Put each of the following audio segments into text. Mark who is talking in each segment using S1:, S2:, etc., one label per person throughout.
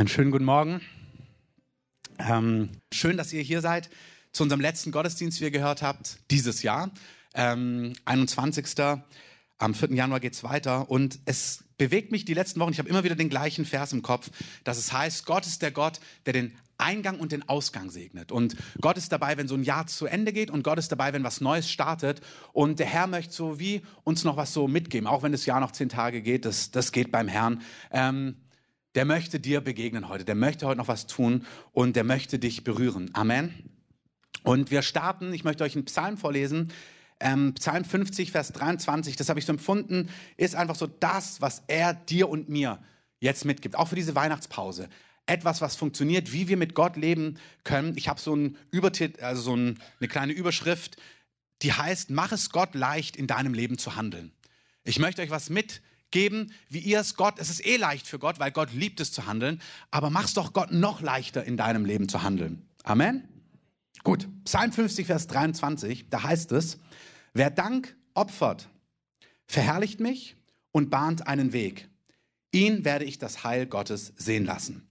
S1: Einen schönen guten Morgen. Ähm, schön, dass ihr hier seid zu unserem letzten Gottesdienst, wie ihr gehört habt, dieses Jahr. Ähm, 21. Am 4. Januar geht's weiter und es bewegt mich die letzten Wochen. Ich habe immer wieder den gleichen Vers im Kopf, dass es heißt, Gott ist der Gott, der den Eingang und den Ausgang segnet. Und Gott ist dabei, wenn so ein Jahr zu Ende geht und Gott ist dabei, wenn was Neues startet. Und der Herr möchte so wie uns noch was so mitgeben, auch wenn das Jahr noch zehn Tage geht, das, das geht beim Herrn. Ähm, der möchte dir begegnen heute, der möchte heute noch was tun und der möchte dich berühren. Amen. Und wir starten, ich möchte euch einen Psalm vorlesen, ähm, Psalm 50, Vers 23, das habe ich so empfunden, ist einfach so das, was er dir und mir jetzt mitgibt, auch für diese Weihnachtspause. Etwas, was funktioniert, wie wir mit Gott leben können. Ich habe so Übertitel, also so ein, eine kleine Überschrift, die heißt, mach es Gott leicht, in deinem Leben zu handeln. Ich möchte euch was mit geben, wie ihr es Gott, es ist eh leicht für Gott, weil Gott liebt es zu handeln, aber mach's doch Gott noch leichter in deinem Leben zu handeln. Amen? Gut, Psalm 50, Vers 23, da heißt es, wer Dank opfert, verherrlicht mich und bahnt einen Weg. Ihn werde ich das Heil Gottes sehen lassen.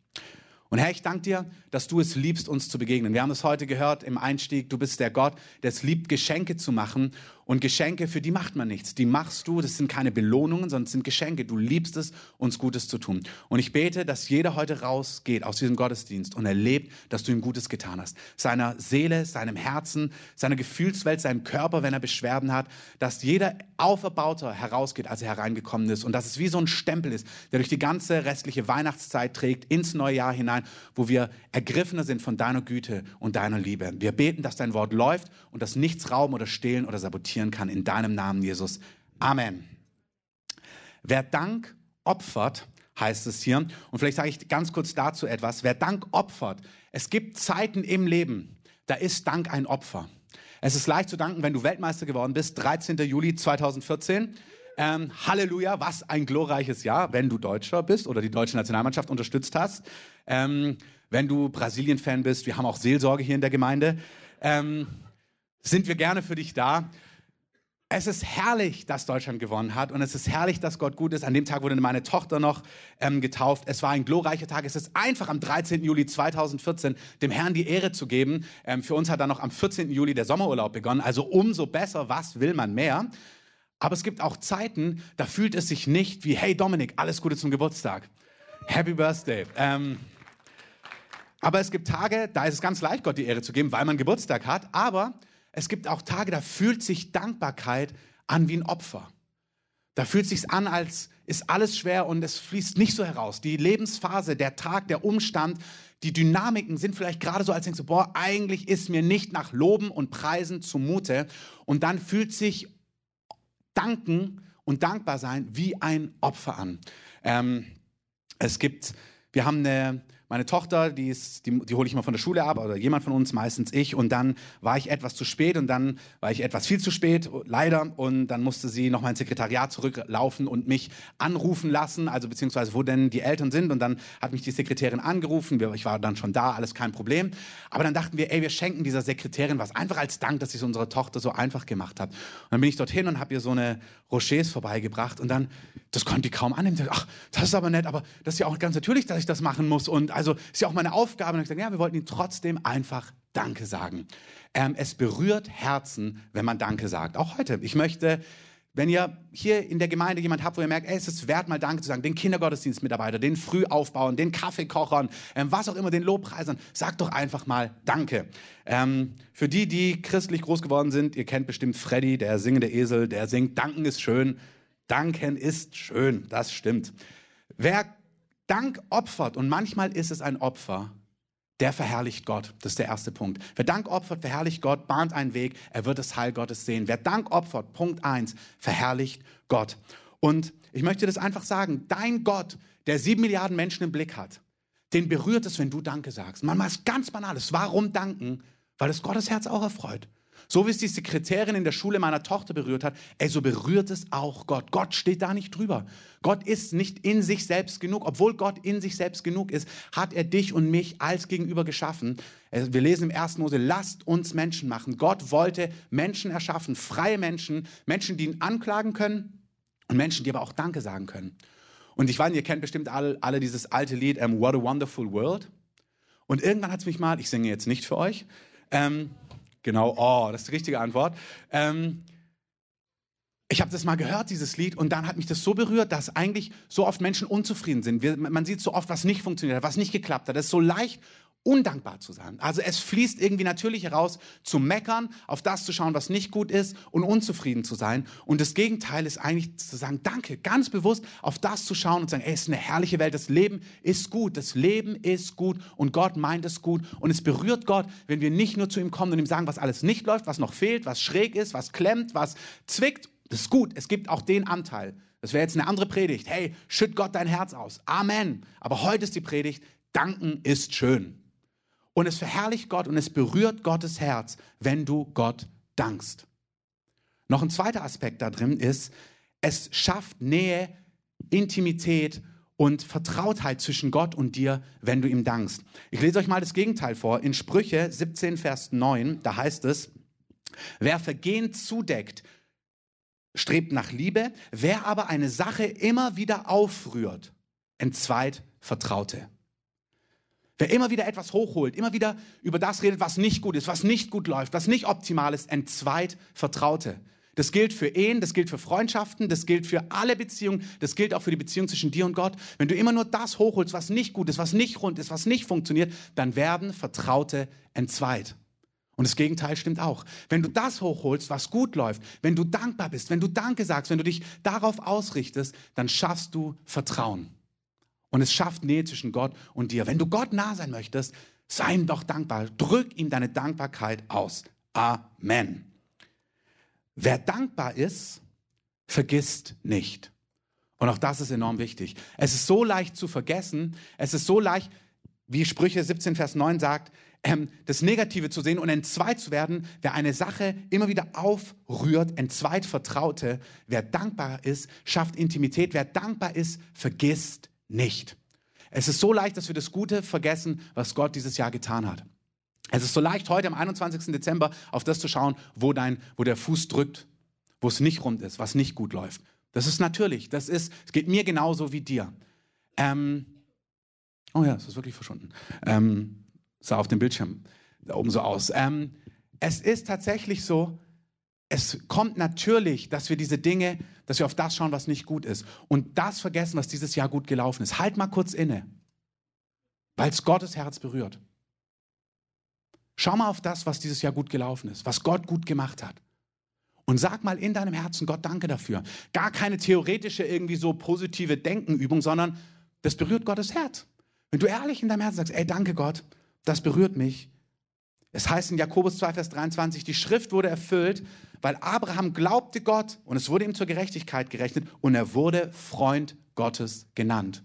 S1: Und Herr, ich danke dir, dass du es liebst, uns zu begegnen. Wir haben es heute gehört im Einstieg, du bist der Gott, der es liebt, Geschenke zu machen. Und Geschenke, für die macht man nichts. Die machst du, das sind keine Belohnungen, sondern es sind Geschenke. Du liebst es, uns Gutes zu tun. Und ich bete, dass jeder heute rausgeht aus diesem Gottesdienst und erlebt, dass du ihm Gutes getan hast. Seiner Seele, seinem Herzen, seiner Gefühlswelt, seinem Körper, wenn er Beschwerden hat, dass jeder Auferbauter herausgeht, als er hereingekommen ist. Und dass es wie so ein Stempel ist, der durch die ganze restliche Weihnachtszeit trägt, ins neue Jahr hinein, wo wir ergriffener sind von deiner Güte und deiner Liebe. Wir beten, dass dein Wort läuft und dass nichts rauben oder stehlen oder sabotieren passieren kann. In deinem Namen, Jesus. Amen. Wer Dank opfert, heißt es hier. Und vielleicht sage ich ganz kurz dazu etwas. Wer Dank opfert, es gibt Zeiten im Leben, da ist Dank ein Opfer. Es ist leicht zu danken, wenn du Weltmeister geworden bist, 13. Juli 2014. Ähm, Halleluja, was ein glorreiches Jahr, wenn du Deutscher bist oder die deutsche Nationalmannschaft unterstützt hast. Ähm, wenn du Brasilien-Fan bist, wir haben auch Seelsorge hier in der Gemeinde, ähm, sind wir gerne für dich da. Es ist herrlich, dass Deutschland gewonnen hat und es ist herrlich, dass Gott gut ist. An dem Tag wurde meine Tochter noch ähm, getauft. Es war ein glorreicher Tag. Es ist einfach am 13. Juli 2014 dem Herrn die Ehre zu geben. Ähm, für uns hat dann noch am 14. Juli der Sommerurlaub begonnen. Also umso besser. Was will man mehr? Aber es gibt auch Zeiten, da fühlt es sich nicht wie, hey Dominik, alles Gute zum Geburtstag. Happy Birthday. Ähm, aber es gibt Tage, da ist es ganz leicht, Gott die Ehre zu geben, weil man Geburtstag hat. Aber es gibt auch Tage, da fühlt sich Dankbarkeit an wie ein Opfer. Da fühlt sich an, als ist alles schwer und es fließt nicht so heraus. Die Lebensphase, der Tag, der Umstand, die Dynamiken sind vielleicht gerade so, als denkst du, boah, eigentlich ist mir nicht nach Loben und Preisen zumute. Und dann fühlt sich Danken und dankbar sein wie ein Opfer an. Ähm, es gibt, wir haben eine, meine Tochter, die, die, die hole ich mal von der Schule ab oder jemand von uns, meistens ich. Und dann war ich etwas zu spät und dann war ich etwas viel zu spät, leider. Und dann musste sie noch mein Sekretariat zurücklaufen und mich anrufen lassen, also beziehungsweise wo denn die Eltern sind. Und dann hat mich die Sekretärin angerufen. Ich war dann schon da, alles kein Problem. Aber dann dachten wir, ey, wir schenken dieser Sekretärin was, einfach als Dank, dass sie es unserer Tochter so einfach gemacht hat. Und dann bin ich dorthin und habe ihr so eine Rochers vorbeigebracht. Und dann, das konnte die kaum annehmen. Ach, das ist aber nett, aber das ist ja auch ganz natürlich, dass ich das machen muss. Und also ist ja auch meine Aufgabe. Und ich gesagt, ja, wir wollten Ihnen trotzdem einfach Danke sagen. Ähm, es berührt Herzen, wenn man Danke sagt. Auch heute. Ich möchte, wenn ihr hier in der Gemeinde jemand habt, wo ihr merkt, ey, es ist wert, mal Danke zu sagen, den Kindergottesdienstmitarbeiter, den Frühaufbauern, den Kaffeekochern, ähm, was auch immer, den Lobpreisern, sagt doch einfach mal Danke. Ähm, für die, die christlich groß geworden sind, ihr kennt bestimmt Freddy, der singende Esel, der singt, Danken ist schön. Danken ist schön, das stimmt. Wer Dank opfert, und manchmal ist es ein Opfer, der verherrlicht Gott. Das ist der erste Punkt. Wer Dank opfert, verherrlicht Gott, bahnt einen Weg, er wird das Heil Gottes sehen. Wer Dank opfert, Punkt eins, verherrlicht Gott. Und ich möchte das einfach sagen, dein Gott, der sieben Milliarden Menschen im Blick hat, den berührt es, wenn du Danke sagst. Manchmal ist ganz banales. Warum danken? Weil es Gottes Herz auch erfreut. So wie es die Sekretärin in der Schule meiner Tochter berührt hat, ey, so berührt es auch Gott. Gott steht da nicht drüber. Gott ist nicht in sich selbst genug. Obwohl Gott in sich selbst genug ist, hat er dich und mich als Gegenüber geschaffen. Wir lesen im 1. Mose, lasst uns Menschen machen. Gott wollte Menschen erschaffen, freie Menschen, Menschen, die ihn anklagen können und Menschen, die aber auch Danke sagen können. Und ich weiß, ihr kennt bestimmt alle, alle dieses alte Lied, um, ähm, What a Wonderful World. Und irgendwann hat es mich mal, ich singe jetzt nicht für euch, ähm, genau, oh, das ist die richtige Antwort. Ähm, ich habe das mal gehört, dieses Lied, und dann hat mich das so berührt, dass eigentlich so oft Menschen unzufrieden sind. Wir, man sieht so oft, was nicht funktioniert hat, was nicht geklappt hat. Das ist so leicht, undankbar zu sein. Also es fließt irgendwie natürlich heraus, zu meckern, auf das zu schauen, was nicht gut ist und unzufrieden zu sein. Und das Gegenteil ist eigentlich zu sagen, danke, ganz bewusst auf das zu schauen und zu sagen, ey, es ist eine herrliche Welt, das Leben ist gut, das Leben ist gut und Gott meint es gut. Und es berührt Gott, wenn wir nicht nur zu ihm kommen und ihm sagen, was alles nicht läuft, was noch fehlt, was schräg ist, was klemmt, was zwickt. Das ist gut, es gibt auch den Anteil. Das wäre jetzt eine andere Predigt. Hey, schütt Gott dein Herz aus. Amen. Aber heute ist die Predigt, danken ist schön. Und es verherrlicht Gott und es berührt Gottes Herz, wenn du Gott dankst. Noch ein zweiter Aspekt da drin ist, es schafft Nähe, Intimität und Vertrautheit zwischen Gott und dir, wenn du ihm dankst. Ich lese euch mal das Gegenteil vor. In Sprüche 17, Vers 9, da heißt es, wer Vergehen zudeckt, strebt nach Liebe, wer aber eine Sache immer wieder aufrührt, entzweit Vertraute. Wer immer wieder etwas hochholt, immer wieder über das redet, was nicht gut ist, was nicht gut läuft, was nicht optimal ist, entzweit Vertraute. Das gilt für Ehen, das gilt für Freundschaften, das gilt für alle Beziehungen, das gilt auch für die Beziehung zwischen dir und Gott. Wenn du immer nur das hochholst, was nicht gut ist, was nicht rund ist, was nicht funktioniert, dann werden Vertraute entzweit. Und das Gegenteil stimmt auch. Wenn du das hochholst, was gut läuft, wenn du dankbar bist, wenn du Danke sagst, wenn du dich darauf ausrichtest, dann schaffst du Vertrauen. Und es schafft Nähe zwischen Gott und dir. Wenn du Gott nah sein möchtest, sei ihm doch dankbar. Drück ihm deine Dankbarkeit aus. Amen. Wer dankbar ist, vergisst nicht. Und auch das ist enorm wichtig. Es ist so leicht zu vergessen. Es ist so leicht, wie Sprüche 17, Vers 9 sagt, ähm, das Negative zu sehen und entzweit zu werden, wer eine Sache immer wieder aufrührt, entzweit Vertraute, wer dankbar ist, schafft Intimität, wer dankbar ist, vergisst nicht. Es ist so leicht, dass wir das Gute vergessen, was Gott dieses Jahr getan hat. Es ist so leicht, heute am 21. Dezember auf das zu schauen, wo, dein, wo der Fuß drückt, wo es nicht rund ist, was nicht gut läuft. Das ist natürlich. Das ist, es geht mir genauso wie dir. Ähm, oh ja, es ist wirklich verschwunden. Ähm, sah auf dem Bildschirm da oben so aus. Ähm, es ist tatsächlich so, es kommt natürlich, dass wir diese Dinge, dass wir auf das schauen, was nicht gut ist. Und das vergessen, was dieses Jahr gut gelaufen ist. Halt mal kurz inne, weil es Gottes Herz berührt. Schau mal auf das, was dieses Jahr gut gelaufen ist, was Gott gut gemacht hat. Und sag mal in deinem Herzen, Gott, danke dafür. Gar keine theoretische, irgendwie so positive Denkenübung, sondern das berührt Gottes Herz. Wenn du ehrlich in deinem Herzen sagst, ey, danke Gott, das berührt mich, es heißt in Jakobus 2, Vers 23, die Schrift wurde erfüllt, weil Abraham glaubte Gott und es wurde ihm zur Gerechtigkeit gerechnet und er wurde Freund Gottes genannt.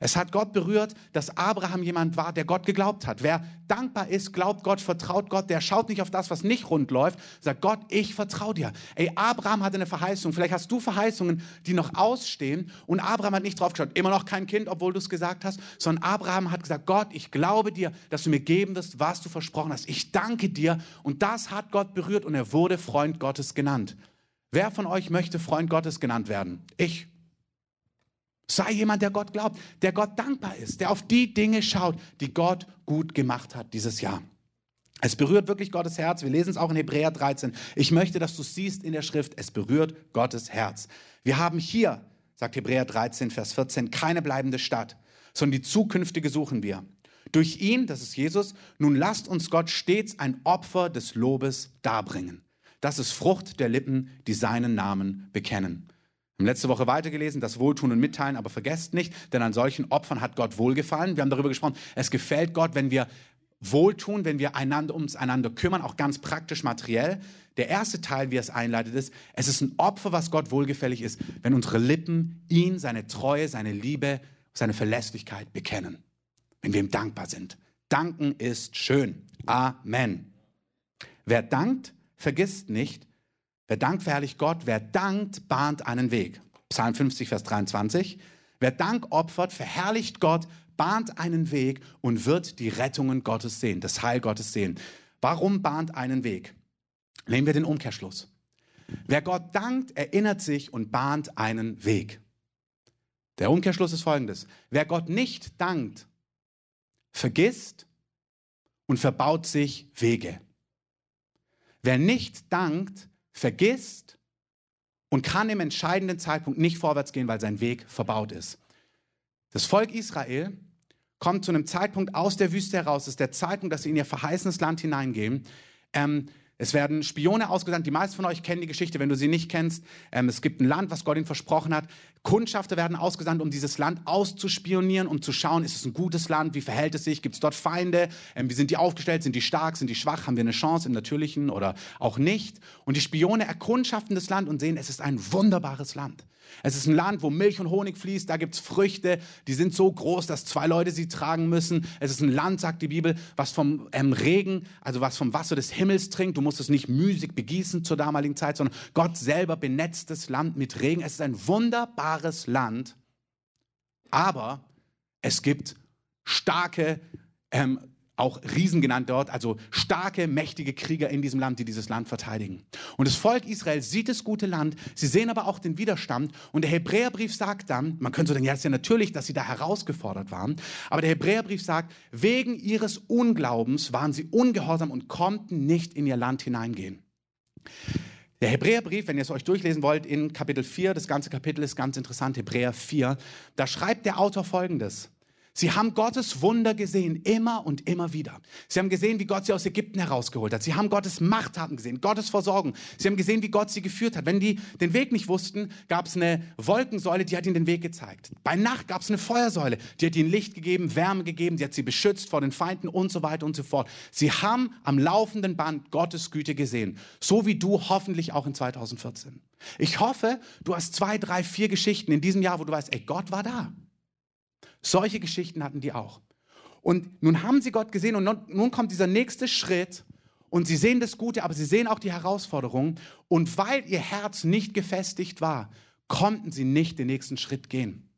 S1: Es hat Gott berührt, dass Abraham jemand war, der Gott geglaubt hat. Wer dankbar ist, glaubt Gott, vertraut Gott, der schaut nicht auf das, was nicht rund läuft, sagt Gott, ich vertraue dir. Ey, Abraham hatte eine Verheißung. Vielleicht hast du Verheißungen, die noch ausstehen und Abraham hat nicht drauf geschaut, immer noch kein Kind, obwohl du es gesagt hast, sondern Abraham hat gesagt, Gott, ich glaube dir, dass du mir geben wirst, was du versprochen hast. Ich danke dir und das hat Gott berührt und er wurde Freund Gottes genannt. Wer von euch möchte Freund Gottes genannt werden? Ich. Sei jemand, der Gott glaubt, der Gott dankbar ist, der auf die Dinge schaut, die Gott gut gemacht hat dieses Jahr. Es berührt wirklich Gottes Herz. Wir lesen es auch in Hebräer 13. Ich möchte, dass du siehst in der Schrift, es berührt Gottes Herz. Wir haben hier, sagt Hebräer 13, Vers 14, keine bleibende Stadt, sondern die zukünftige suchen wir. Durch ihn, das ist Jesus, nun lasst uns Gott stets ein Opfer des Lobes darbringen. Das ist Frucht der Lippen, die seinen Namen bekennen. Haben letzte Woche weitergelesen, das Wohltun und Mitteilen, aber vergesst nicht, denn an solchen Opfern hat Gott wohlgefallen. Wir haben darüber gesprochen, es gefällt Gott, wenn wir wohltun, wenn wir einander ums einander kümmern, auch ganz praktisch materiell. Der erste Teil, wie er es einleitet, ist, es ist ein Opfer, was Gott wohlgefällig ist, wenn unsere Lippen ihn, seine Treue, seine Liebe, seine Verlässlichkeit bekennen. Wenn wir ihm dankbar sind. Danken ist schön. Amen. Wer dankt, vergisst nicht, Wer dankt, verherrlicht Gott. Wer dankt, bahnt einen Weg. Psalm 50, Vers 23. Wer Dank opfert, verherrlicht Gott, bahnt einen Weg und wird die Rettungen Gottes sehen, das Heil Gottes sehen. Warum bahnt einen Weg? Nehmen wir den Umkehrschluss. Wer Gott dankt, erinnert sich und bahnt einen Weg. Der Umkehrschluss ist folgendes. Wer Gott nicht dankt, vergisst und verbaut sich Wege. Wer nicht dankt, vergisst und kann im entscheidenden Zeitpunkt nicht vorwärts gehen, weil sein Weg verbaut ist. Das Volk Israel kommt zu einem Zeitpunkt aus der Wüste heraus. Das ist der Zeitpunkt, dass sie in ihr verheißenes Land hineingehen. Ähm, es werden Spione ausgesandt. Die meisten von euch kennen die Geschichte, wenn du sie nicht kennst. Ähm, es gibt ein Land, was Gott ihnen versprochen hat. Kundschafter werden ausgesandt, um dieses Land auszuspionieren, um zu schauen, ist es ein gutes Land, wie verhält es sich, gibt es dort Feinde, ähm, wie sind die aufgestellt, sind die stark, sind die schwach, haben wir eine Chance im Natürlichen oder auch nicht. Und die Spione erkundschaften das Land und sehen, es ist ein wunderbares Land. Es ist ein Land, wo Milch und Honig fließt, da gibt es Früchte, die sind so groß, dass zwei Leute sie tragen müssen. Es ist ein Land, sagt die Bibel, was vom ähm, Regen, also was vom Wasser des Himmels trinkt. Du musst es nicht müßig begießen zur damaligen Zeit, sondern Gott selber benetzt das Land mit Regen. Es ist ein wunderbares Land, aber es gibt starke ähm, auch Riesen genannt dort, also starke, mächtige Krieger in diesem Land, die dieses Land verteidigen. Und das Volk Israel sieht das gute Land, sie sehen aber auch den Widerstand. Und der Hebräerbrief sagt dann, man könnte so denken, ja, ist ja natürlich, dass sie da herausgefordert waren, aber der Hebräerbrief sagt, wegen ihres Unglaubens waren sie ungehorsam und konnten nicht in ihr Land hineingehen. Der Hebräerbrief, wenn ihr es euch durchlesen wollt, in Kapitel 4, das ganze Kapitel ist ganz interessant, Hebräer 4, da schreibt der Autor folgendes. Sie haben Gottes Wunder gesehen, immer und immer wieder. Sie haben gesehen, wie Gott sie aus Ägypten herausgeholt hat. Sie haben Gottes Machttaten gesehen, Gottes Versorgung. Sie haben gesehen, wie Gott sie geführt hat. Wenn die den Weg nicht wussten, gab es eine Wolkensäule, die hat ihnen den Weg gezeigt. Bei Nacht gab es eine Feuersäule, die hat ihnen Licht gegeben, Wärme gegeben, die hat sie beschützt vor den Feinden und so weiter und so fort. Sie haben am laufenden Band Gottes Güte gesehen. So wie du hoffentlich auch in 2014. Ich hoffe, du hast zwei, drei, vier Geschichten in diesem Jahr, wo du weißt, ey, Gott war da. Solche Geschichten hatten die auch. Und nun haben sie Gott gesehen und nun kommt dieser nächste Schritt und sie sehen das Gute, aber sie sehen auch die Herausforderungen. Und weil ihr Herz nicht gefestigt war, konnten sie nicht den nächsten Schritt gehen.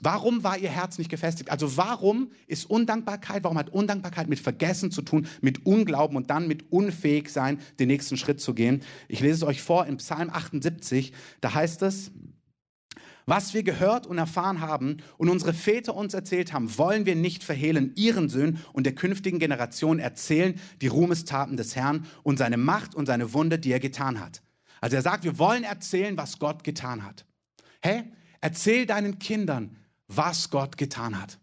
S1: Warum war ihr Herz nicht gefestigt? Also warum ist Undankbarkeit, warum hat Undankbarkeit mit Vergessen zu tun, mit Unglauben und dann mit unfähig sein, den nächsten Schritt zu gehen? Ich lese es euch vor in Psalm 78, da heißt es, was wir gehört und erfahren haben und unsere Väter uns erzählt haben, wollen wir nicht verhehlen, ihren Söhnen und der künftigen Generation erzählen die Ruhmestaten des Herrn und seine Macht und seine Wunde, die er getan hat. Also er sagt, wir wollen erzählen, was Gott getan hat. Hey, erzähl deinen Kindern, was Gott getan hat.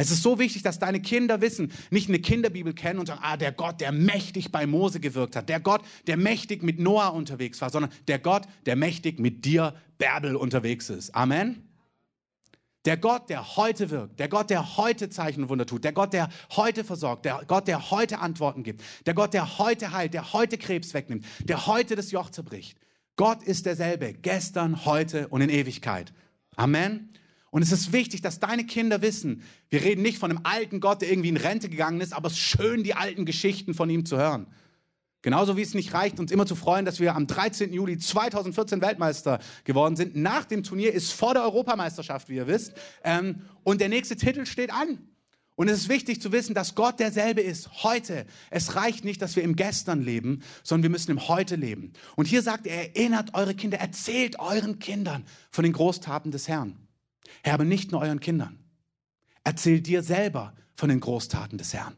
S1: Es ist so wichtig, dass deine Kinder wissen, nicht eine Kinderbibel kennen und sagen, ah, der Gott, der mächtig bei Mose gewirkt hat, der Gott, der mächtig mit Noah unterwegs war, sondern der Gott, der mächtig mit dir, Bärbel, unterwegs ist. Amen. Der Gott, der heute wirkt, der Gott, der heute Zeichen und Wunder tut, der Gott, der heute versorgt, der Gott, der heute Antworten gibt, der Gott, der heute heilt, der heute Krebs wegnimmt, der heute das Joch zerbricht. Gott ist derselbe, gestern, heute und in Ewigkeit. Amen. Und es ist wichtig, dass deine Kinder wissen, wir reden nicht von einem alten Gott, der irgendwie in Rente gegangen ist, aber es ist schön, die alten Geschichten von ihm zu hören. Genauso wie es nicht reicht, uns immer zu freuen, dass wir am 13. Juli 2014 Weltmeister geworden sind. Nach dem Turnier ist vor der Europameisterschaft, wie ihr wisst. Ähm, und der nächste Titel steht an. Und es ist wichtig zu wissen, dass Gott derselbe ist heute. Es reicht nicht, dass wir im Gestern leben, sondern wir müssen im Heute leben. Und hier sagt er, erinnert eure Kinder, erzählt euren Kindern von den Großtaten des Herrn. Herr, aber nicht nur euren Kindern. Erzähl dir selber von den Großtaten des Herrn.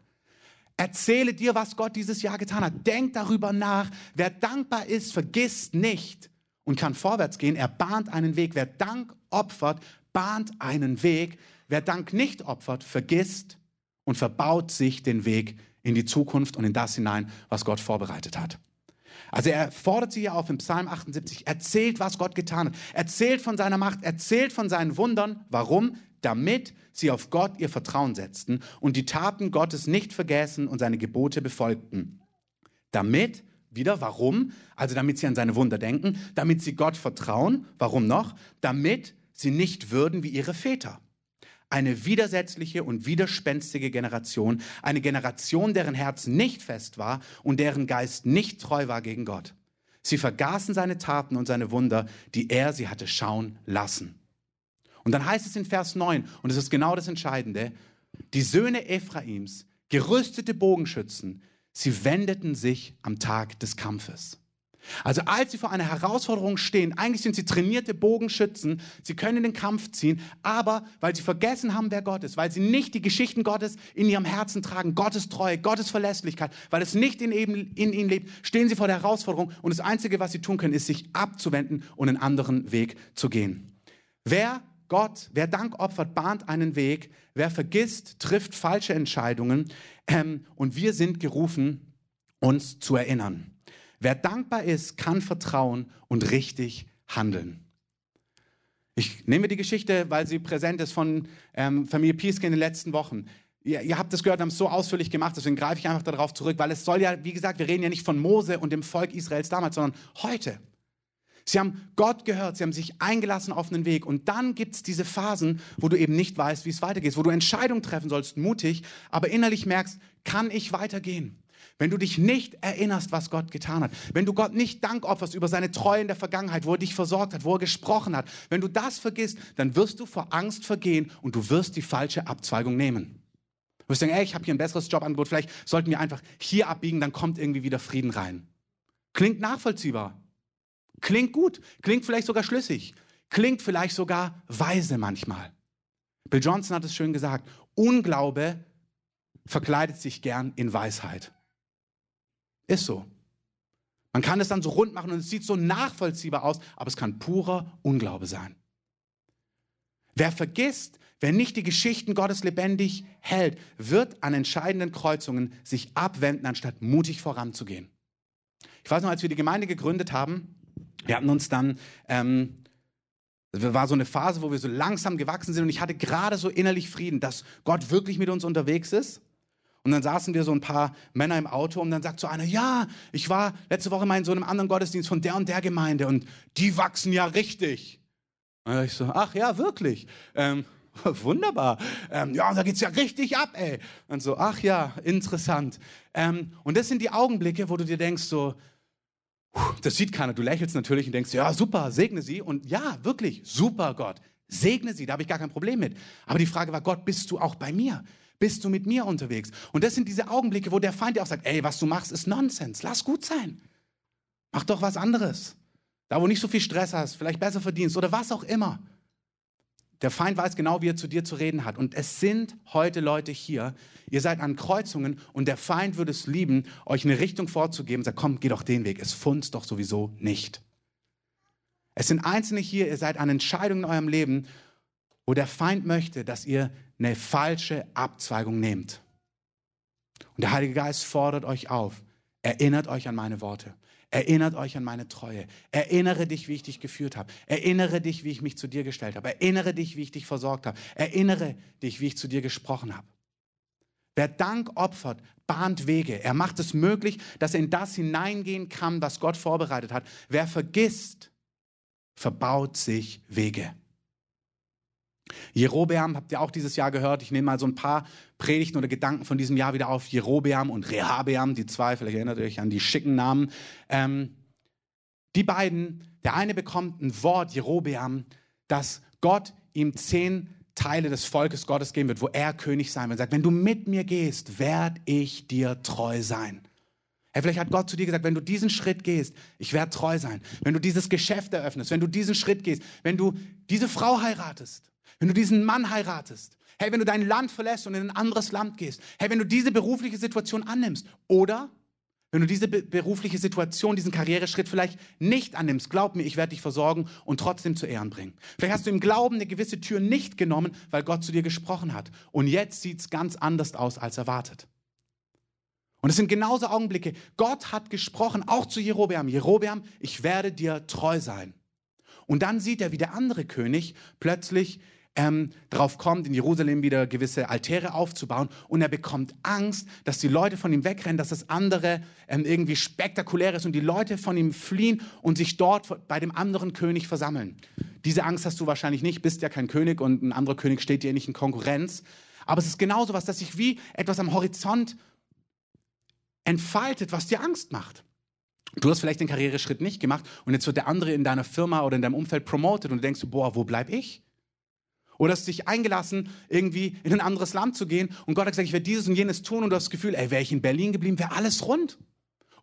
S1: Erzähle dir, was Gott dieses Jahr getan hat. Denk darüber nach. Wer dankbar ist, vergisst nicht und kann vorwärts gehen. Er bahnt einen Weg. Wer Dank opfert, bahnt einen Weg. Wer Dank nicht opfert, vergisst und verbaut sich den Weg in die Zukunft und in das hinein, was Gott vorbereitet hat. Also er fordert sie hier auf im Psalm 78, erzählt, was Gott getan hat, erzählt von seiner Macht, erzählt von seinen Wundern. Warum? Damit sie auf Gott ihr Vertrauen setzten und die Taten Gottes nicht vergessen und seine Gebote befolgten. Damit, wieder, warum? Also damit sie an seine Wunder denken, damit sie Gott vertrauen. Warum noch? Damit sie nicht würden wie ihre Väter eine widersetzliche und widerspenstige Generation, eine Generation, deren Herz nicht fest war und deren Geist nicht treu war gegen Gott. Sie vergaßen seine Taten und seine Wunder, die er sie hatte schauen lassen. Und dann heißt es in Vers 9, und es ist genau das Entscheidende, die Söhne Ephraims, gerüstete Bogenschützen, sie wendeten sich am Tag des Kampfes. Also als sie vor einer Herausforderung stehen, eigentlich sind sie trainierte Bogenschützen, sie können in den Kampf ziehen, aber weil sie vergessen haben, wer Gott ist, weil sie nicht die Geschichten Gottes in ihrem Herzen tragen, Gottes Treue, Gottes Verlässlichkeit, weil es nicht in, eben, in ihnen lebt, stehen sie vor der Herausforderung und das Einzige, was sie tun können, ist sich abzuwenden und einen anderen Weg zu gehen. Wer Gott, wer Dank opfert, bahnt einen Weg, wer vergisst, trifft falsche Entscheidungen ähm, und wir sind gerufen, uns zu erinnern. Wer dankbar ist, kann vertrauen und richtig handeln. Ich nehme die Geschichte, weil sie präsent ist von ähm, Familie Pieske in den letzten Wochen. Ihr, ihr habt es gehört, haben es so ausführlich gemacht, deswegen greife ich einfach darauf zurück, weil es soll ja, wie gesagt, wir reden ja nicht von Mose und dem Volk Israels damals, sondern heute. Sie haben Gott gehört, sie haben sich eingelassen auf einen Weg. Und dann gibt es diese Phasen, wo du eben nicht weißt, wie es weitergeht, wo du Entscheidungen treffen sollst, mutig, aber innerlich merkst, kann ich weitergehen? Wenn du dich nicht erinnerst, was Gott getan hat, wenn du Gott nicht Dank opferst über seine Treue in der Vergangenheit, wo er dich versorgt hat, wo er gesprochen hat, wenn du das vergisst, dann wirst du vor Angst vergehen und du wirst die falsche Abzweigung nehmen. Du wirst denken, ey, ich habe hier ein besseres Jobangebot, vielleicht sollten wir einfach hier abbiegen, dann kommt irgendwie wieder Frieden rein. Klingt nachvollziehbar. Klingt gut, klingt vielleicht sogar schlüssig, klingt vielleicht sogar weise manchmal. Bill Johnson hat es schön gesagt, Unglaube verkleidet sich gern in Weisheit. Ist so. Man kann es dann so rund machen und es sieht so nachvollziehbar aus, aber es kann purer Unglaube sein. Wer vergisst, wer nicht die Geschichten Gottes lebendig hält, wird an entscheidenden Kreuzungen sich abwenden, anstatt mutig voranzugehen. Ich weiß noch, als wir die Gemeinde gegründet haben, wir hatten uns dann, ähm, es war so eine Phase, wo wir so langsam gewachsen sind und ich hatte gerade so innerlich Frieden, dass Gott wirklich mit uns unterwegs ist und dann saßen wir so ein paar Männer im Auto und dann sagt so einer, ja, ich war letzte Woche mal in so einem anderen Gottesdienst von der und der Gemeinde und die wachsen ja richtig. Und ich so, ach ja, wirklich. Ähm, wunderbar. Ähm, ja, und da geht's ja richtig ab, ey. Und so, ach ja, interessant. Ähm, und das sind die Augenblicke, wo du dir denkst so, das sieht keiner. Du lächelst natürlich und denkst, ja, super, segne sie. Und ja, wirklich, super Gott, segne sie, da habe ich gar kein Problem mit. Aber die Frage war, Gott, bist du auch bei mir? Bist du mit mir unterwegs. Und das sind diese Augenblicke, wo der Feind dir auch sagt, ey, was du machst, ist Nonsens. Lass gut sein. Mach doch was anderes. Da, wo nicht so viel Stress hast, vielleicht besser verdienst oder was auch immer. Der Feind weiß genau, wie er zu dir zu reden hat. Und es sind heute Leute hier, ihr seid an Kreuzungen und der Feind würde es lieben, euch eine Richtung vorzugeben. Sagt, komm, geh doch den Weg. Es funzt doch sowieso nicht. Es sind Einzelne hier, ihr seid an Entscheidungen in eurem Leben, wo der Feind möchte, dass ihr eine falsche Abzweigung nehmt. Und der Heilige Geist fordert euch auf, erinnert euch an meine Worte. Erinnert euch an meine Treue. Erinnere dich, wie ich dich geführt habe. Erinnere dich, wie ich mich zu dir gestellt habe. Erinnere dich, wie ich dich versorgt habe. Erinnere dich, wie ich zu dir gesprochen habe. Wer Dank opfert, bahnt Wege. Er macht es möglich, dass er in das hineingehen kann, was Gott vorbereitet hat. Wer vergisst, verbaut sich Wege. Jerobeam habt ihr auch dieses Jahr gehört. Ich nehme mal so ein paar Predigten oder Gedanken von diesem Jahr wieder auf. Jerobeam und Rehabeam, die zwei, vielleicht erinnert ihr euch an die schicken Namen. Ähm, die beiden, der eine bekommt ein Wort, Jerobeam, dass Gott ihm zehn Teile des Volkes Gottes geben wird, wo er König sein wird. Er sagt, wenn du mit mir gehst, werde ich dir treu sein. Hey, vielleicht hat Gott zu dir gesagt, wenn du diesen Schritt gehst, ich werde treu sein. Wenn du dieses Geschäft eröffnest, wenn du diesen Schritt gehst, wenn du diese Frau heiratest, wenn du diesen Mann heiratest, hey, wenn du dein Land verlässt und in ein anderes Land gehst, hey, wenn du diese berufliche Situation annimmst oder wenn du diese be berufliche Situation, diesen Karriereschritt vielleicht nicht annimmst, glaub mir, ich werde dich versorgen und trotzdem zu Ehren bringen. Vielleicht hast du im Glauben eine gewisse Tür nicht genommen, weil Gott zu dir gesprochen hat. Und jetzt sieht es ganz anders aus als erwartet. Und es sind genauso Augenblicke. Gott hat gesprochen, auch zu Jerobeam. Jerobeam, ich werde dir treu sein. Und dann sieht er, wie der andere König plötzlich ähm, drauf kommt, in Jerusalem wieder gewisse Altäre aufzubauen. Und er bekommt Angst, dass die Leute von ihm wegrennen, dass das andere ähm, irgendwie spektakulär ist und die Leute von ihm fliehen und sich dort bei dem anderen König versammeln. Diese Angst hast du wahrscheinlich nicht, bist ja kein König und ein anderer König steht dir nicht in Konkurrenz. Aber es ist genauso was, dass sich wie etwas am Horizont entfaltet, was dir Angst macht. Du hast vielleicht den Karriereschritt nicht gemacht und jetzt wird der andere in deiner Firma oder in deinem Umfeld promoted und du denkst, boah, wo bleib ich? Oder hast dich eingelassen, irgendwie in ein anderes Land zu gehen und Gott hat gesagt, ich werde dieses und jenes tun und du hast das Gefühl, ey, wäre ich in Berlin geblieben, wäre alles rund.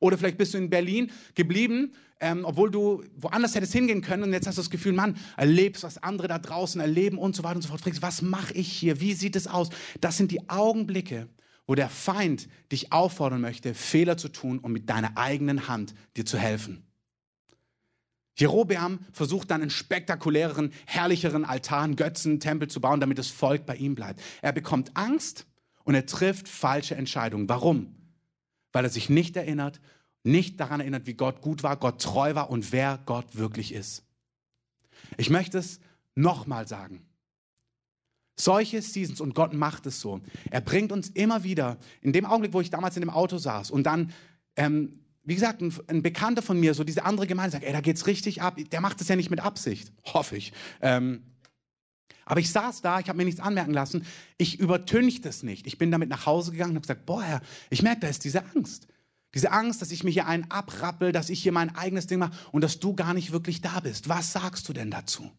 S1: Oder vielleicht bist du in Berlin geblieben, ähm, obwohl du woanders hättest hingehen können und jetzt hast du das Gefühl, Mann, erlebst, was andere da draußen erleben und so weiter und so fort. Fragst, was mache ich hier? Wie sieht es aus? Das sind die Augenblicke, wo der Feind dich auffordern möchte, Fehler zu tun, um mit deiner eigenen Hand dir zu helfen. Jerobeam versucht dann einen spektakuläreren, herrlicheren Altar, einen Götzen, Tempel zu bauen, damit das Volk bei ihm bleibt. Er bekommt Angst und er trifft falsche Entscheidungen. Warum? Weil er sich nicht erinnert, nicht daran erinnert, wie Gott gut war, Gott treu war und wer Gott wirklich ist. Ich möchte es nochmal sagen. Solche Seasons, und Gott macht es so. Er bringt uns immer wieder, in dem Augenblick, wo ich damals in dem Auto saß und dann ähm, wie gesagt, ein, ein, Bekannter von mir, so diese andere Gemeinde, sagt, ey, da geht's richtig ab. Der macht es ja nicht mit Absicht, hoffe ich. Ähm, aber ich saß da, ich habe mir nichts anmerken lassen. Ich übertünchte es nicht. Ich bin damit nach Hause gegangen und habe gesagt, boah, Herr, ich merke, da ist diese Angst. Diese Angst, dass ich mir hier einen abrappel, dass ich hier mein eigenes Ding mache und dass du gar nicht wirklich da bist. Was sagst du denn dazu?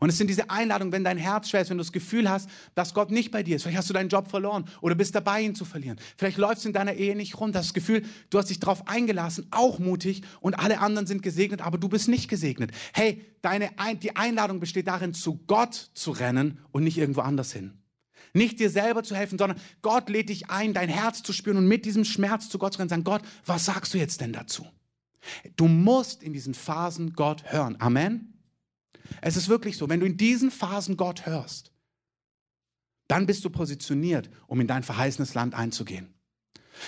S1: Und es sind diese Einladungen, wenn dein Herz schwer ist, wenn du das Gefühl hast, dass Gott nicht bei dir ist. Vielleicht hast du deinen Job verloren oder bist dabei, ihn zu verlieren. Vielleicht läuft es in deiner Ehe nicht rund. Das Gefühl, du hast dich darauf eingelassen, auch mutig und alle anderen sind gesegnet, aber du bist nicht gesegnet. Hey, deine, die Einladung besteht darin, zu Gott zu rennen und nicht irgendwo anders hin. Nicht dir selber zu helfen, sondern Gott lädt dich ein, dein Herz zu spüren und mit diesem Schmerz zu Gott zu rennen. Sagen, Gott, was sagst du jetzt denn dazu? Du musst in diesen Phasen Gott hören. Amen. Es ist wirklich so, wenn du in diesen Phasen Gott hörst, dann bist du positioniert, um in dein verheißenes Land einzugehen.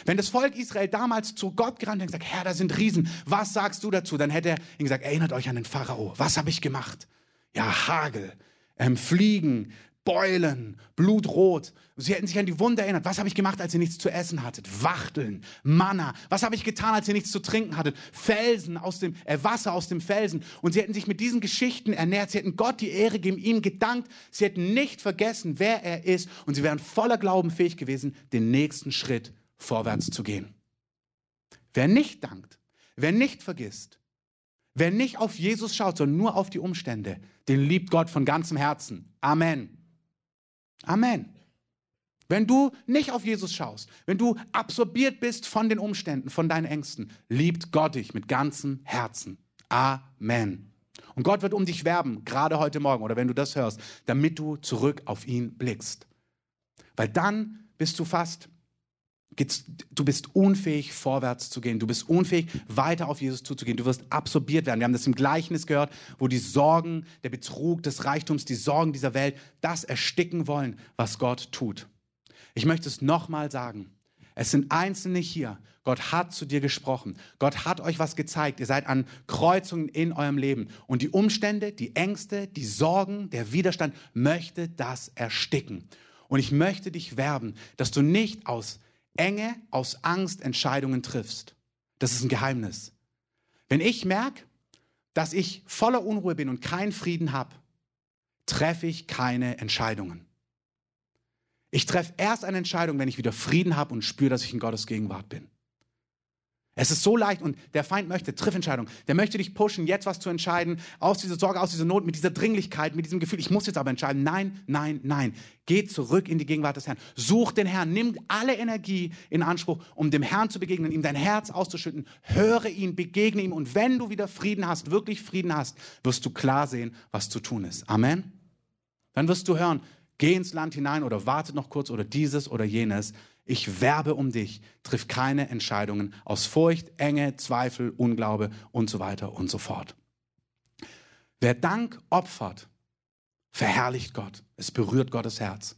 S1: Wenn das Volk Israel damals zu Gott gerannt hat und gesagt, Herr, da sind Riesen, was sagst du dazu? Dann hätte er ihnen gesagt, erinnert euch an den Pharao. Was habe ich gemacht? Ja, Hagel, ähm, Fliegen, Beulen, blutrot. Sie hätten sich an die Wunder erinnert. Was habe ich gemacht, als ihr nichts zu essen hattet? Wachteln, Manna. Was habe ich getan, als ihr nichts zu trinken hattet? Felsen aus dem, äh, Wasser aus dem Felsen. Und sie hätten sich mit diesen Geschichten ernährt. Sie hätten Gott die Ehre gegeben, ihm gedankt. Sie hätten nicht vergessen, wer er ist. Und sie wären voller Glauben fähig gewesen, den nächsten Schritt vorwärts zu gehen. Wer nicht dankt, wer nicht vergisst, wer nicht auf Jesus schaut, sondern nur auf die Umstände, den liebt Gott von ganzem Herzen. Amen. Amen. Wenn du nicht auf Jesus schaust, wenn du absorbiert bist von den Umständen, von deinen Ängsten, liebt Gott dich mit ganzem Herzen. Amen. Und Gott wird um dich werben, gerade heute Morgen oder wenn du das hörst, damit du zurück auf ihn blickst. Weil dann bist du fast du bist unfähig, vorwärts zu gehen. Du bist unfähig, weiter auf Jesus zuzugehen. Du wirst absorbiert werden. Wir haben das im Gleichnis gehört, wo die Sorgen, der Betrug des Reichtums, die Sorgen dieser Welt, das ersticken wollen, was Gott tut. Ich möchte es nochmal sagen. Es sind Einzelne hier. Gott hat zu dir gesprochen. Gott hat euch was gezeigt. Ihr seid an Kreuzungen in eurem Leben. Und die Umstände, die Ängste, die Sorgen, der Widerstand möchte das ersticken. Und ich möchte dich werben, dass du nicht aus Enge aus Angst Entscheidungen triffst. Das ist ein Geheimnis. Wenn ich merke, dass ich voller Unruhe bin und keinen Frieden habe, treffe ich keine Entscheidungen. Ich treffe erst eine Entscheidung, wenn ich wieder Frieden habe und spüre, dass ich in Gottes Gegenwart bin. Es ist so leicht und der Feind möchte Triffentscheidung. Der möchte dich pushen, jetzt was zu entscheiden, aus dieser Sorge, aus dieser Not, mit dieser Dringlichkeit, mit diesem Gefühl, ich muss jetzt aber entscheiden. Nein, nein, nein. Geh zurück in die Gegenwart des Herrn. Such den Herrn. Nimm alle Energie in Anspruch, um dem Herrn zu begegnen, ihm dein Herz auszuschütten. Höre ihn, begegne ihm und wenn du wieder Frieden hast, wirklich Frieden hast, wirst du klar sehen, was zu tun ist. Amen. Dann wirst du hören, geh ins Land hinein oder warte noch kurz oder dieses oder jenes. Ich werbe um dich. Triff keine Entscheidungen aus Furcht, Enge, Zweifel, Unglaube und so weiter und so fort. Wer Dank opfert, verherrlicht Gott. Es berührt Gottes Herz.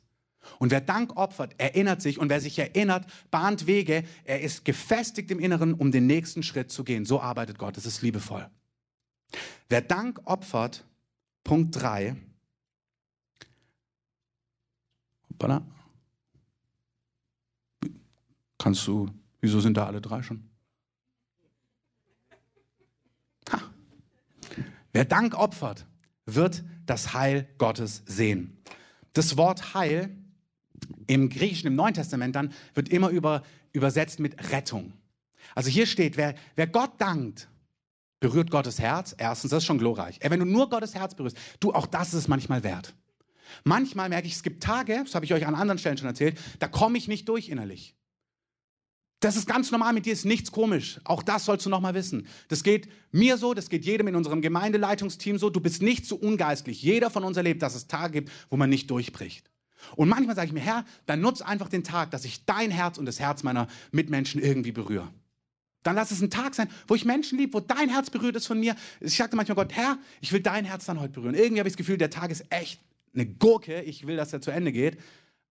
S1: Und wer Dank opfert, erinnert sich und wer sich erinnert, bahnt Wege. Er ist gefestigt im Inneren, um den nächsten Schritt zu gehen. So arbeitet Gott. Es ist liebevoll. Wer Dank opfert, Punkt 3. Hoppala. Kannst du, wieso sind da alle drei schon? Ha. Wer Dank opfert, wird das Heil Gottes sehen. Das Wort Heil im Griechischen, im Neuen Testament dann, wird immer über, übersetzt mit Rettung. Also hier steht, wer, wer Gott dankt, berührt Gottes Herz. Erstens, das ist schon glorreich. Wenn du nur Gottes Herz berührst, du, auch das ist es manchmal wert. Manchmal merke ich, es gibt Tage, das habe ich euch an anderen Stellen schon erzählt, da komme ich nicht durch innerlich. Das ist ganz normal, mit dir ist nichts komisch. Auch das sollst du nochmal wissen. Das geht mir so, das geht jedem in unserem Gemeindeleitungsteam so. Du bist nicht so ungeistlich. Jeder von uns erlebt, dass es Tage gibt, wo man nicht durchbricht. Und manchmal sage ich mir, Herr, dann nutz einfach den Tag, dass ich dein Herz und das Herz meiner Mitmenschen irgendwie berühre. Dann lass es ein Tag sein, wo ich Menschen liebe, wo dein Herz berührt ist von mir. Ich sagte manchmal Gott, Herr, ich will dein Herz dann heute berühren. Irgendwie habe ich das Gefühl, der Tag ist echt eine Gurke. Ich will, dass er zu Ende geht.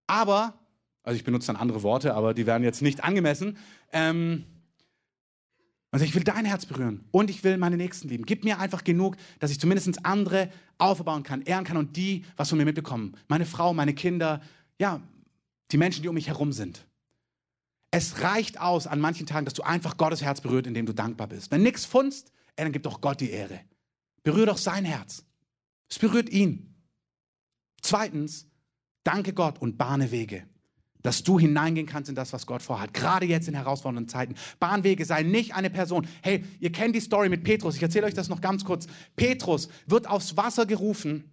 S1: Aber also ich benutze dann andere Worte, aber die werden jetzt nicht angemessen. Ähm, also ich will dein Herz berühren und ich will meine Nächsten lieben. Gib mir einfach genug, dass ich zumindest andere aufbauen kann, ehren kann und die was von mir mitbekommen. Meine Frau, meine Kinder, ja, die Menschen, die um mich herum sind. Es reicht aus an manchen Tagen, dass du einfach Gottes Herz berührt, indem du dankbar bist. Wenn nichts funzt, dann gib doch Gott die Ehre. Berühr doch sein Herz. Es berührt ihn. Zweitens, danke Gott und bahne Wege dass du hineingehen kannst in das, was Gott vorhat. Gerade jetzt in herausfordernden Zeiten. Bahnwege sei nicht eine Person. Hey, ihr kennt die Story mit Petrus. Ich erzähle euch das noch ganz kurz. Petrus wird aufs Wasser gerufen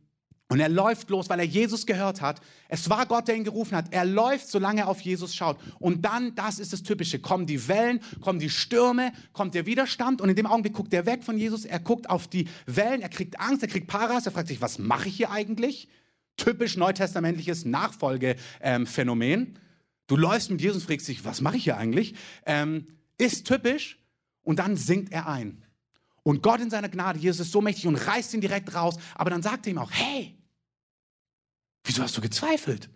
S1: und er läuft los, weil er Jesus gehört hat. Es war Gott, der ihn gerufen hat. Er läuft, solange er auf Jesus schaut. Und dann, das ist das Typische, kommen die Wellen, kommen die Stürme, kommt der Widerstand und in dem Augenblick guckt er weg von Jesus. Er guckt auf die Wellen, er kriegt Angst, er kriegt Paras, er fragt sich, was mache ich hier eigentlich? Typisch neutestamentliches Nachfolgephänomen. Du läufst mit Jesus und fragst dich, was mache ich hier eigentlich? Ähm, ist typisch. Und dann sinkt er ein. Und Gott in seiner Gnade, Jesus ist so mächtig und reißt ihn direkt raus. Aber dann sagt er ihm auch, hey, wieso hast du gezweifelt?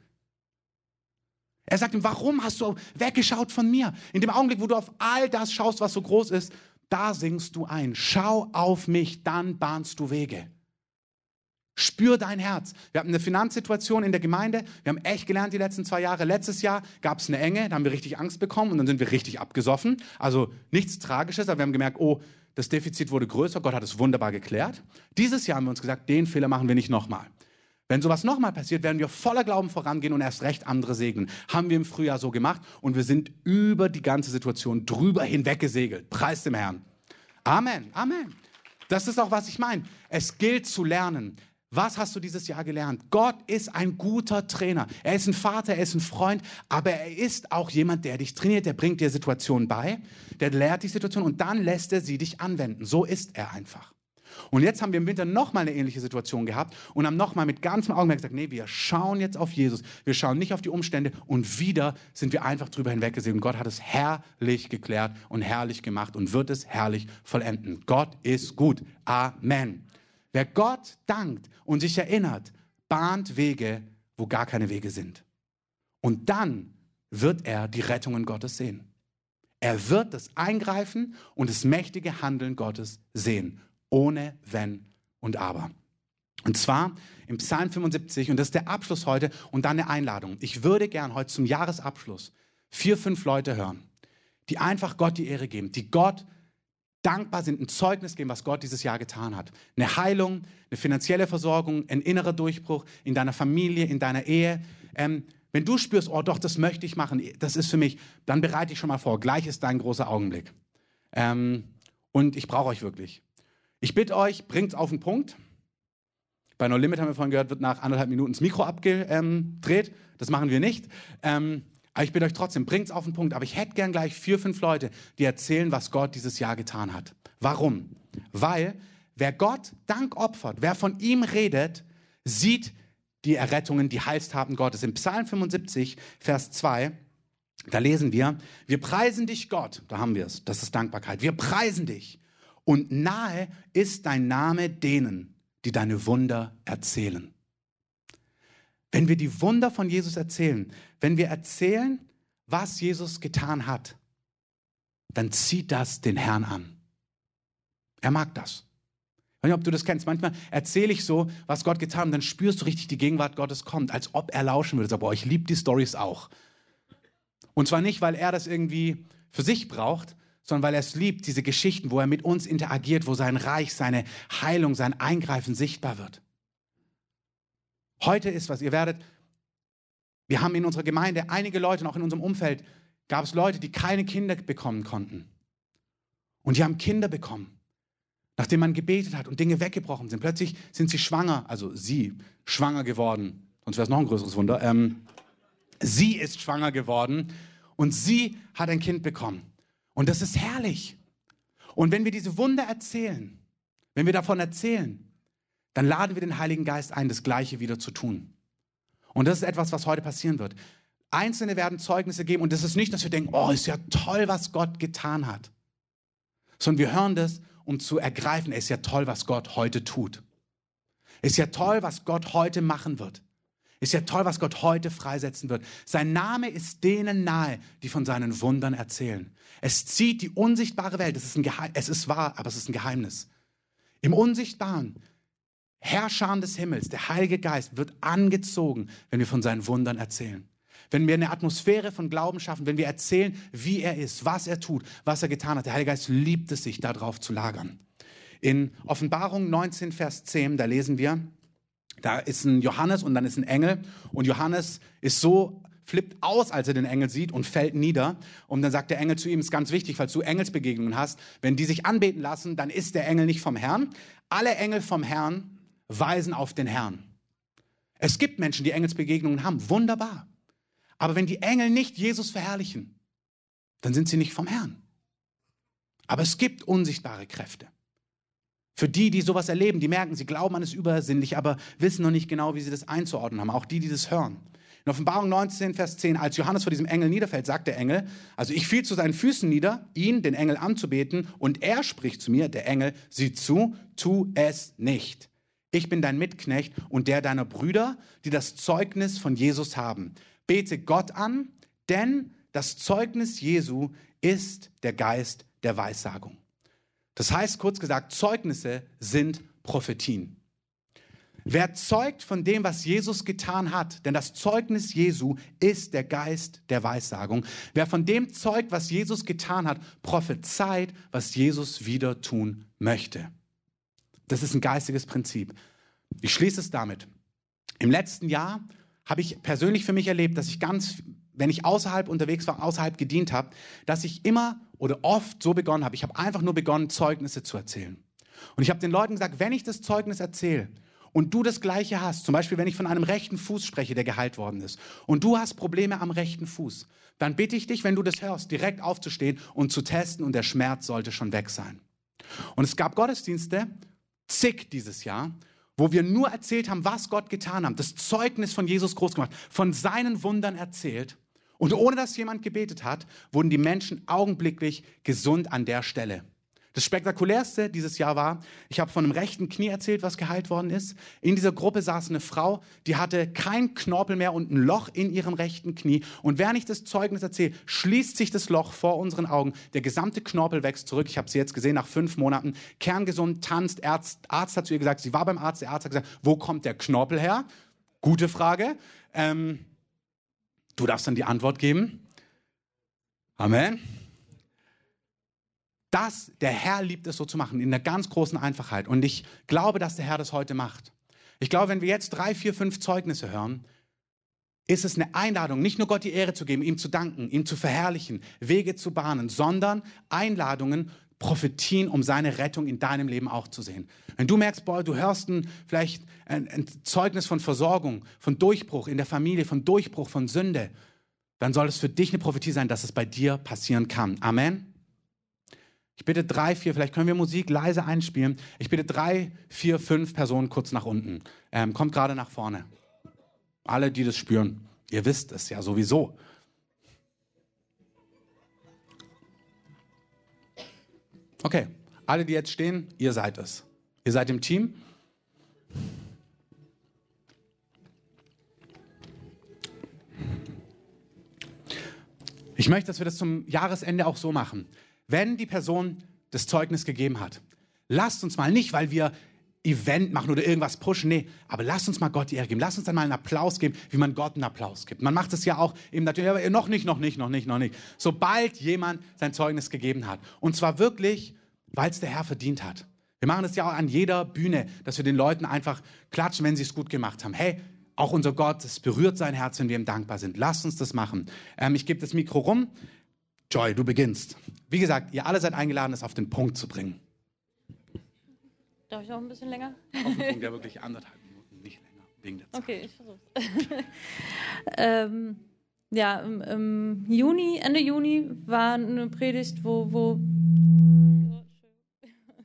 S1: Er sagt ihm, warum hast du weggeschaut von mir? In dem Augenblick, wo du auf all das schaust, was so groß ist, da singst du ein. Schau auf mich, dann bahnst du Wege. Spür dein Herz. Wir hatten eine Finanzsituation in der Gemeinde. Wir haben echt gelernt die letzten zwei Jahre. Letztes Jahr gab es eine Enge, da haben wir richtig Angst bekommen und dann sind wir richtig abgesoffen. Also nichts Tragisches, aber wir haben gemerkt, oh, das Defizit wurde größer. Gott hat es wunderbar geklärt. Dieses Jahr haben wir uns gesagt, den Fehler machen wir nicht nochmal. Wenn sowas nochmal passiert, werden wir voller Glauben vorangehen und erst recht andere segnen. Haben wir im Frühjahr so gemacht und wir sind über die ganze Situation drüber hinweg gesegelt. Preis dem Herrn. Amen. Amen. Das ist auch, was ich meine. Es gilt zu lernen. Was hast du dieses Jahr gelernt? Gott ist ein guter Trainer. Er ist ein Vater, er ist ein Freund, aber er ist auch jemand, der dich trainiert, der bringt dir Situationen bei, der lehrt die Situation und dann lässt er sie dich anwenden. So ist er einfach. Und jetzt haben wir im Winter nochmal eine ähnliche Situation gehabt und haben nochmal mit ganzem Augenmerk gesagt, nee, wir schauen jetzt auf Jesus, wir schauen nicht auf die Umstände und wieder sind wir einfach drüber hinweggesehen. Gott hat es herrlich geklärt und herrlich gemacht und wird es herrlich vollenden. Gott ist gut. Amen. Wer Gott dankt und sich erinnert, bahnt Wege, wo gar keine Wege sind. Und dann wird er die Rettungen Gottes sehen. Er wird das Eingreifen und das mächtige Handeln Gottes sehen, ohne Wenn und Aber. Und zwar im Psalm 75, und das ist der Abschluss heute und dann eine Einladung. Ich würde gern heute zum Jahresabschluss vier, fünf Leute hören, die einfach Gott die Ehre geben, die Gott dankbar sind, ein Zeugnis geben, was Gott dieses Jahr getan hat. Eine Heilung, eine finanzielle Versorgung, ein innerer Durchbruch in deiner Familie, in deiner Ehe. Ähm, wenn du spürst, oh doch, das möchte ich machen, das ist für mich, dann bereite ich schon mal vor. Gleich ist dein großer Augenblick. Ähm, und ich brauche euch wirklich. Ich bitte euch, bringt es auf den Punkt. Bei No Limit haben wir vorhin gehört, wird nach anderthalb Minuten das Mikro abgedreht. Das machen wir nicht. Ähm, aber ich bitte euch trotzdem, bringt es auf den Punkt. Aber ich hätte gern gleich vier, fünf Leute, die erzählen, was Gott dieses Jahr getan hat. Warum? Weil wer Gott Dank opfert, wer von ihm redet, sieht die Errettungen, die Heilstaten Gottes. Im Psalm 75, Vers 2, da lesen wir, wir preisen dich Gott, da haben wir es, das ist Dankbarkeit, wir preisen dich. Und nahe ist dein Name denen, die deine Wunder erzählen. Wenn wir die Wunder von Jesus erzählen, wenn wir erzählen, was Jesus getan hat, dann zieht das den Herrn an. Er mag das. Ich weiß nicht, ob du das kennst. Manchmal erzähle ich so, was Gott getan hat, und dann spürst du richtig, die Gegenwart Gottes kommt, als ob er lauschen würde. Aber ich liebe die Stories auch. Und zwar nicht, weil er das irgendwie für sich braucht, sondern weil er es liebt, diese Geschichten, wo er mit uns interagiert, wo sein Reich, seine Heilung, sein Eingreifen sichtbar wird. Heute ist was, ihr werdet, wir haben in unserer Gemeinde einige Leute, auch in unserem Umfeld, gab es Leute, die keine Kinder bekommen konnten. Und die haben Kinder bekommen, nachdem man gebetet hat und Dinge weggebrochen sind. Plötzlich sind sie schwanger, also sie schwanger geworden. Sonst wäre es noch ein größeres Wunder. Ähm, sie ist schwanger geworden und sie hat ein Kind bekommen. Und das ist herrlich. Und wenn wir diese Wunder erzählen, wenn wir davon erzählen, dann laden wir den Heiligen Geist ein, das Gleiche wieder zu tun. Und das ist etwas, was heute passieren wird. Einzelne werden Zeugnisse geben und das ist nicht, dass wir denken, oh, ist ja toll, was Gott getan hat. Sondern wir hören das, um zu ergreifen, es ist ja toll, was Gott heute tut. Es ist ja toll, was Gott heute machen wird. Ist ja toll, was Gott heute freisetzen wird. Sein Name ist denen nahe, die von seinen Wundern erzählen. Es zieht die unsichtbare Welt. Es ist, ein es ist wahr, aber es ist ein Geheimnis. Im Unsichtbaren, Herrscher des Himmels, der Heilige Geist wird angezogen, wenn wir von seinen Wundern erzählen. Wenn wir eine Atmosphäre von Glauben schaffen, wenn wir erzählen, wie er ist, was er tut, was er getan hat. Der Heilige Geist liebt es sich, darauf zu lagern. In Offenbarung 19, Vers 10, da lesen wir, da ist ein Johannes und dann ist ein Engel. Und Johannes ist so, flippt aus, als er den Engel sieht und fällt nieder. Und dann sagt der Engel zu ihm, ist ganz wichtig, falls du Engelsbegegnungen hast, wenn die sich anbeten lassen, dann ist der Engel nicht vom Herrn. Alle Engel vom Herrn weisen auf den Herrn. Es gibt Menschen, die Engelsbegegnungen haben. Wunderbar. Aber wenn die Engel nicht Jesus verherrlichen, dann sind sie nicht vom Herrn. Aber es gibt unsichtbare Kräfte. Für die, die sowas erleben, die merken, sie glauben an es übersinnlich, aber wissen noch nicht genau, wie sie das einzuordnen haben. Auch die, die das hören. In Offenbarung 19, Vers 10, als Johannes vor diesem Engel niederfällt, sagt der Engel, also ich fiel zu seinen Füßen nieder, ihn, den Engel, anzubeten, und er spricht zu mir, der Engel, sieh zu, tu es nicht. Ich bin dein Mitknecht und der deiner Brüder, die das Zeugnis von Jesus haben. Bete Gott an, denn das Zeugnis Jesu ist der Geist der Weissagung. Das heißt, kurz gesagt, Zeugnisse sind Prophetien. Wer zeugt von dem, was Jesus getan hat, denn das Zeugnis Jesu ist der Geist der Weissagung. Wer von dem zeugt, was Jesus getan hat, prophezeit, was Jesus wieder tun möchte. Das ist ein geistiges Prinzip. Ich schließe es damit. Im letzten Jahr habe ich persönlich für mich erlebt, dass ich ganz, wenn ich außerhalb unterwegs war, außerhalb gedient habe, dass ich immer oder oft so begonnen habe. Ich habe einfach nur begonnen, Zeugnisse zu erzählen. Und ich habe den Leuten gesagt, wenn ich das Zeugnis erzähle und du das Gleiche hast, zum Beispiel wenn ich von einem rechten Fuß spreche, der geheilt worden ist, und du hast Probleme am rechten Fuß, dann bitte ich dich, wenn du das hörst, direkt aufzustehen und zu testen und der Schmerz sollte schon weg sein. Und es gab Gottesdienste, zig dieses Jahr, wo wir nur erzählt haben, was Gott getan hat, das Zeugnis von Jesus groß gemacht, von seinen Wundern erzählt. Und ohne dass jemand gebetet hat, wurden die Menschen augenblicklich gesund an der Stelle. Das spektakulärste dieses Jahr war, ich habe von einem rechten Knie erzählt, was geheilt worden ist. In dieser Gruppe saß eine Frau, die hatte kein Knorpel mehr und ein Loch in ihrem rechten Knie. Und während ich das Zeugnis erzähle, schließt sich das Loch vor unseren Augen. Der gesamte Knorpel wächst zurück. Ich habe sie jetzt gesehen nach fünf Monaten. Kerngesund, tanzt. Arzt, Arzt hat zu ihr gesagt, sie war beim Arzt. Der Arzt hat gesagt, wo kommt der Knorpel her? Gute Frage. Ähm, du darfst dann die Antwort geben. Amen das, der Herr liebt es so zu machen, in einer ganz großen Einfachheit. Und ich glaube, dass der Herr das heute macht. Ich glaube, wenn wir jetzt drei, vier, fünf Zeugnisse hören, ist es eine Einladung, nicht nur Gott die Ehre zu geben, ihm zu danken, ihm zu verherrlichen, Wege zu bahnen, sondern Einladungen, Prophetien, um seine Rettung in deinem Leben auch zu sehen. Wenn du merkst, boah, du hörst ein, vielleicht ein, ein Zeugnis von Versorgung, von Durchbruch in der Familie, von Durchbruch, von Sünde, dann soll es für dich eine Prophetie sein, dass es bei dir passieren kann. Amen. Ich bitte drei, vier, vielleicht können wir Musik leise einspielen. Ich bitte drei, vier, fünf Personen kurz nach unten. Ähm, kommt gerade nach vorne. Alle, die das spüren. Ihr wisst es ja sowieso. Okay, alle, die jetzt stehen, ihr seid es. Ihr seid im Team. Ich möchte, dass wir das zum Jahresende auch so machen wenn die Person das Zeugnis gegeben hat. Lasst uns mal nicht, weil wir Event machen oder irgendwas pushen, nee, aber lasst uns mal Gott die Ehre geben. Lasst uns dann mal einen Applaus geben, wie man Gott einen Applaus gibt. Man macht es ja auch eben natürlich, aber noch nicht, noch nicht, noch nicht, noch nicht. Sobald jemand sein Zeugnis gegeben hat. Und zwar wirklich, weil es der Herr verdient hat. Wir machen das ja auch an jeder Bühne, dass wir den Leuten einfach klatschen, wenn sie es gut gemacht haben. Hey, auch unser Gott, es berührt sein Herz, wenn wir ihm dankbar sind. Lasst uns das machen. Ähm, ich gebe das Mikro rum. Joy, du beginnst. Wie gesagt, ihr alle seid eingeladen, es auf den Punkt zu bringen.
S2: Darf ich noch ein bisschen länger?
S1: Auf den Punkt, ja wirklich anderthalb Minuten, nicht länger, wegen der
S2: Zeit. Okay, ich versuch's. ähm, ja, im, im, Juni, Ende Juni war eine Predigt, wo, wo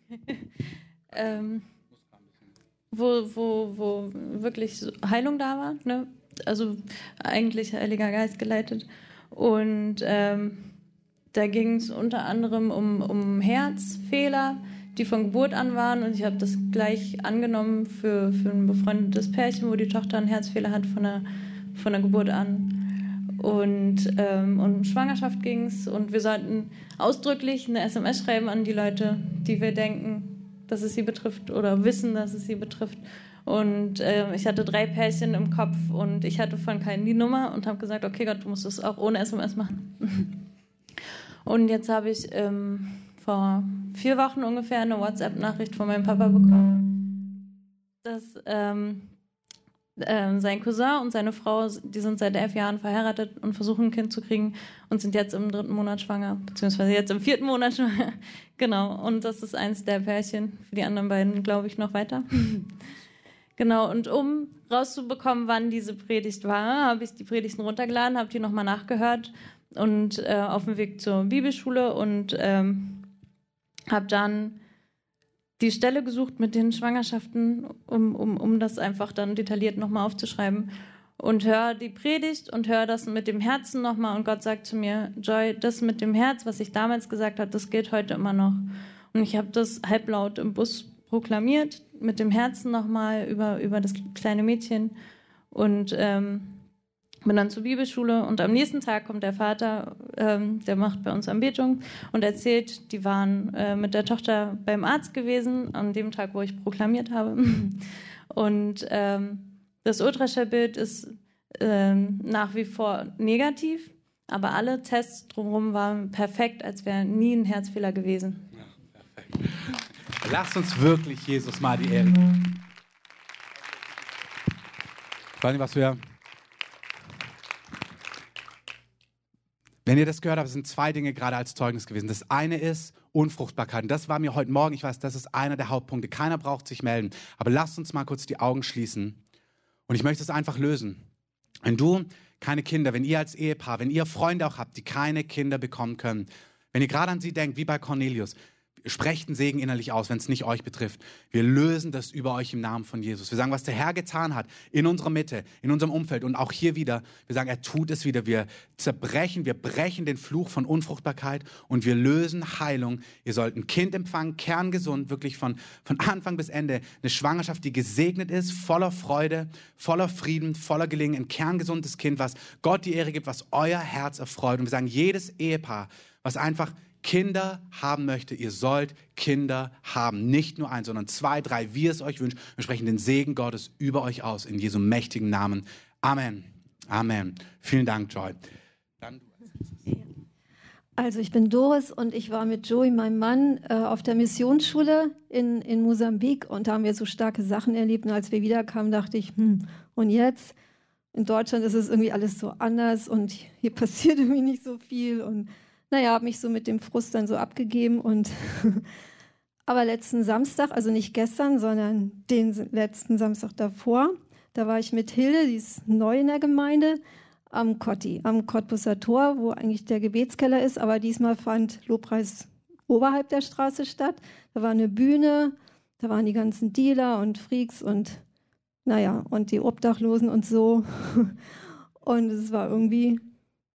S2: ähm, wo, wo, wo wirklich Heilung da war. Ne? Also eigentlich Heiliger Geist geleitet. Und ähm, da ging es unter anderem um, um Herzfehler, die von Geburt an waren. Und ich habe das gleich angenommen für, für ein befreundetes Pärchen, wo die Tochter einen Herzfehler hat von der, von der Geburt an. Und ähm, um Schwangerschaft ging es. Und wir sollten ausdrücklich eine SMS schreiben an die Leute, die wir denken, dass es sie betrifft oder wissen, dass es sie betrifft. Und äh, ich hatte drei Pärchen im Kopf und ich hatte von keinen die Nummer und habe gesagt, okay Gott, du musst es auch ohne SMS machen. und jetzt habe ich ähm, vor vier Wochen ungefähr eine WhatsApp-Nachricht von meinem Papa bekommen, dass ähm, äh, sein Cousin und seine Frau, die sind seit elf Jahren verheiratet und versuchen ein Kind zu kriegen und sind jetzt im dritten Monat schwanger, beziehungsweise jetzt im vierten Monat schwanger. genau, und das ist eins der Pärchen. Für die anderen beiden glaube ich noch weiter. genau, und um rauszubekommen, wann diese Predigt war, habe ich die Predigten runtergeladen, habe die nochmal nachgehört und äh, auf dem Weg zur Bibelschule und ähm, habe dann die Stelle gesucht mit den Schwangerschaften, um, um, um das einfach dann detailliert nochmal aufzuschreiben. Und höre die Predigt und höre das mit dem Herzen nochmal. Und Gott sagt zu mir, Joy, das mit dem Herz, was ich damals gesagt habe, das gilt heute immer noch. Und ich habe das halblaut im Bus proklamiert, mit dem Herzen nochmal über, über das kleine Mädchen. Und ähm, bin dann zur Bibelschule und am nächsten Tag kommt der Vater, ähm, der macht bei uns Anbetung und erzählt, die waren äh, mit der Tochter beim Arzt gewesen, an dem Tag, wo ich proklamiert habe. Und ähm, das Ultraschallbild ist ähm, nach wie vor negativ, aber alle Tests drumherum waren perfekt, als wäre nie ein Herzfehler gewesen. Ja.
S1: Lasst uns wirklich Jesus mal die Ehre geben. Ich weiß nicht, was wir Wenn ihr das gehört habt, sind zwei Dinge gerade als Zeugnis gewesen. Das eine ist Unfruchtbarkeit. Und das war mir heute Morgen, ich weiß, das ist einer der Hauptpunkte. Keiner braucht sich melden. Aber lasst uns mal kurz die Augen schließen. Und ich möchte es einfach lösen. Wenn du keine Kinder, wenn ihr als Ehepaar, wenn ihr Freunde auch habt, die keine Kinder bekommen können, wenn ihr gerade an sie denkt, wie bei Cornelius, sprecht einen Segen innerlich aus, wenn es nicht euch betrifft. Wir lösen das über euch im Namen von Jesus. Wir sagen, was der Herr getan hat in unserer Mitte, in unserem Umfeld und auch hier wieder. Wir sagen, er tut es wieder. Wir zerbrechen, wir brechen den Fluch von Unfruchtbarkeit und wir lösen Heilung. Ihr sollt ein Kind empfangen, kerngesund, wirklich von, von Anfang bis Ende. Eine Schwangerschaft, die gesegnet ist, voller Freude, voller Frieden, voller Gelingen. Ein kerngesundes Kind, was Gott die Ehre gibt, was euer Herz erfreut. Und wir sagen, jedes Ehepaar, was einfach Kinder haben möchte, ihr sollt Kinder haben. Nicht nur ein, sondern zwei, drei, wie es euch wünscht. Wir sprechen den Segen Gottes über euch aus, in Jesu mächtigen Namen. Amen. Amen. Vielen Dank, Joy.
S3: Also ich bin Doris und ich war mit Joey, meinem Mann, äh, auf der Missionsschule in, in Mosambik und da haben wir so starke Sachen erlebt. Und als wir wiederkamen, dachte ich, hm, und jetzt? In Deutschland ist es irgendwie alles so anders und hier passiert irgendwie nicht so viel und naja, habe mich so mit dem Frust dann so abgegeben und aber letzten Samstag, also nicht gestern, sondern den letzten Samstag davor, da war ich mit Hilde, die ist neu in der Gemeinde, am Kotti, am Cottbusser Tor, wo eigentlich der Gebetskeller ist, aber diesmal fand Lobpreis oberhalb der Straße statt. Da war eine Bühne, da waren die ganzen Dealer und Freaks und naja, und die Obdachlosen und so. Und es war irgendwie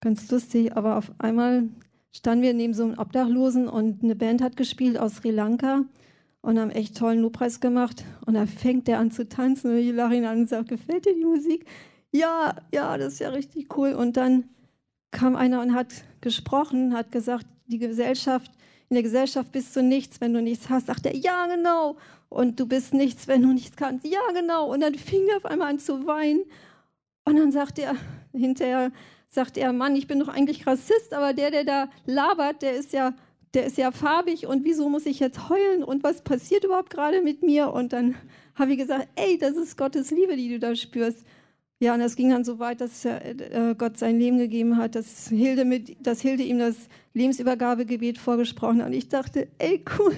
S3: ganz lustig, aber auf einmal standen wir neben so einem Obdachlosen und eine Band hat gespielt aus Sri Lanka und haben echt tollen Lobpreis gemacht. Und da fängt der an zu tanzen und ich lache ihn an und sage, gefällt dir die Musik? Ja, ja, das ist ja richtig cool. Und dann kam einer und hat gesprochen, hat gesagt, die Gesellschaft, in der Gesellschaft bist du nichts, wenn du nichts hast. Sagt er, ja, genau. Und du bist nichts, wenn du nichts kannst. Ja, genau. Und dann fing er auf einmal an zu weinen. Und dann sagt er hinterher, sagt er, Mann, ich bin doch eigentlich Rassist, aber der, der da labert, der ist ja, der ist ja farbig und wieso muss ich jetzt heulen und was passiert überhaupt gerade mit mir? Und dann habe ich gesagt, ey, das ist Gottes Liebe, die du da spürst. Ja, und das ging dann so weit, dass äh, Gott sein Leben gegeben hat, dass Hilde, mit, dass Hilde ihm das Lebensübergabegebet vorgesprochen hat. Und ich dachte, ey, cool,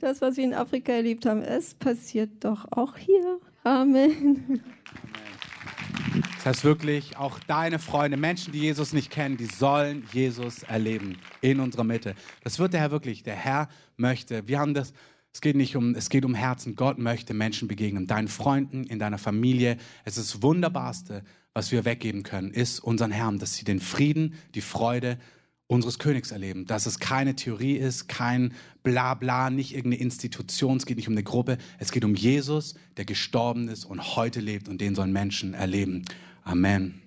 S3: das, was wir in Afrika erlebt haben, es passiert doch auch hier. Amen.
S1: Dass wirklich auch deine Freunde, Menschen, die Jesus nicht kennen, die sollen Jesus erleben in unserer Mitte. Das wird der Herr wirklich. Der Herr möchte. Wir haben das. Es geht nicht um, es geht um Herzen. Gott möchte Menschen begegnen. Deinen Freunden, in deiner Familie. Es ist das Wunderbarste, was wir weggeben können, ist unseren Herrn, dass sie den Frieden, die Freude unseres Königs erleben. Dass es keine Theorie ist, kein Blabla, nicht irgendeine Institution, es geht nicht um eine Gruppe. Es geht um Jesus, der gestorben ist und heute lebt und den sollen Menschen erleben. Amen.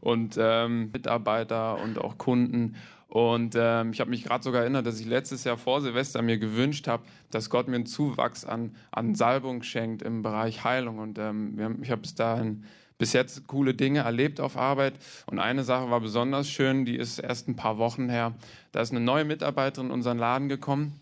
S4: Und ähm, Mitarbeiter und auch Kunden. Und ähm, ich habe mich gerade sogar erinnert, dass ich letztes Jahr vor Silvester mir gewünscht habe, dass Gott mir einen Zuwachs an, an Salbung schenkt im Bereich Heilung. Und ähm, ich habe bis dahin bis jetzt coole Dinge erlebt auf Arbeit. Und eine Sache war besonders schön, die ist erst ein paar Wochen her. Da ist eine neue Mitarbeiterin in unseren Laden gekommen.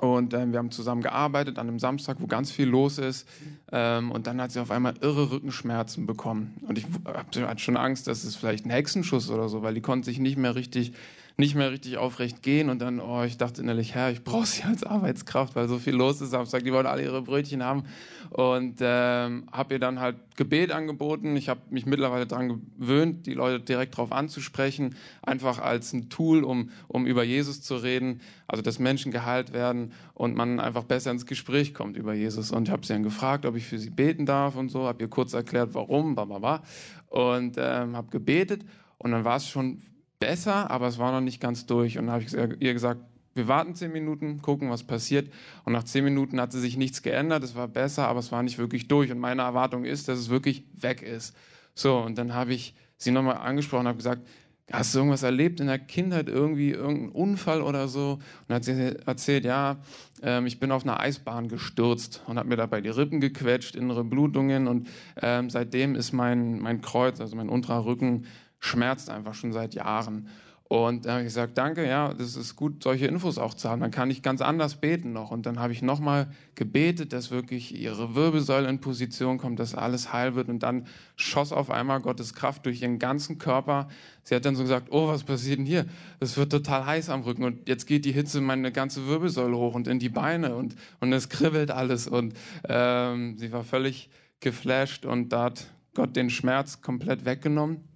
S4: Und ähm, wir haben zusammen gearbeitet an einem Samstag, wo ganz viel los ist. Ähm, und dann hat sie auf einmal irre Rückenschmerzen bekommen. Und ich hatte schon Angst, dass es vielleicht ein Hexenschuss oder so, weil die konnte sich nicht mehr richtig nicht mehr richtig aufrecht gehen und dann, oh, ich dachte innerlich, Herr, ich brauche sie als Arbeitskraft, weil so viel los ist Samstag, die wollen alle ihre Brötchen haben. Und ähm, habe ihr dann halt Gebet angeboten. Ich habe mich mittlerweile daran gewöhnt, die Leute direkt darauf anzusprechen, einfach als ein Tool, um, um über Jesus zu reden, also dass Menschen geheilt werden und man einfach besser ins Gespräch kommt über Jesus. Und ich habe sie dann gefragt, ob ich für sie beten darf und so, habe ihr kurz erklärt, warum, bla bla bla. Und ähm, habe gebetet. Und dann war es schon besser, aber es war noch nicht ganz durch. Und dann habe ich ihr gesagt, wir warten zehn Minuten, gucken, was passiert. Und nach zehn Minuten hat sie sich nichts geändert. Es war besser, aber es war nicht wirklich durch. Und meine Erwartung ist, dass es wirklich weg ist. So, und dann habe ich sie nochmal angesprochen und habe gesagt, hast du irgendwas erlebt in der Kindheit, irgendwie irgendeinen Unfall oder so? Und dann hat sie erzählt, ja, ähm, ich bin auf einer Eisbahn gestürzt und habe mir dabei die Rippen gequetscht, innere Blutungen. Und ähm, seitdem ist mein, mein Kreuz, also mein unterer Rücken, schmerzt einfach schon seit Jahren. Und da habe ich gesagt, danke, ja, das ist gut, solche Infos auch zu haben. Dann kann ich ganz anders beten noch. Und dann habe ich nochmal gebetet, dass wirklich ihre Wirbelsäule in Position kommt, dass alles heil wird. Und dann schoss auf einmal Gottes Kraft durch ihren ganzen Körper. Sie hat dann so gesagt, oh, was passiert denn hier? Es wird total heiß am Rücken. Und jetzt geht die Hitze meine ganze Wirbelsäule hoch und in die Beine. Und, und es kribbelt alles. Und ähm, sie war völlig geflasht. Und da hat Gott den Schmerz komplett weggenommen.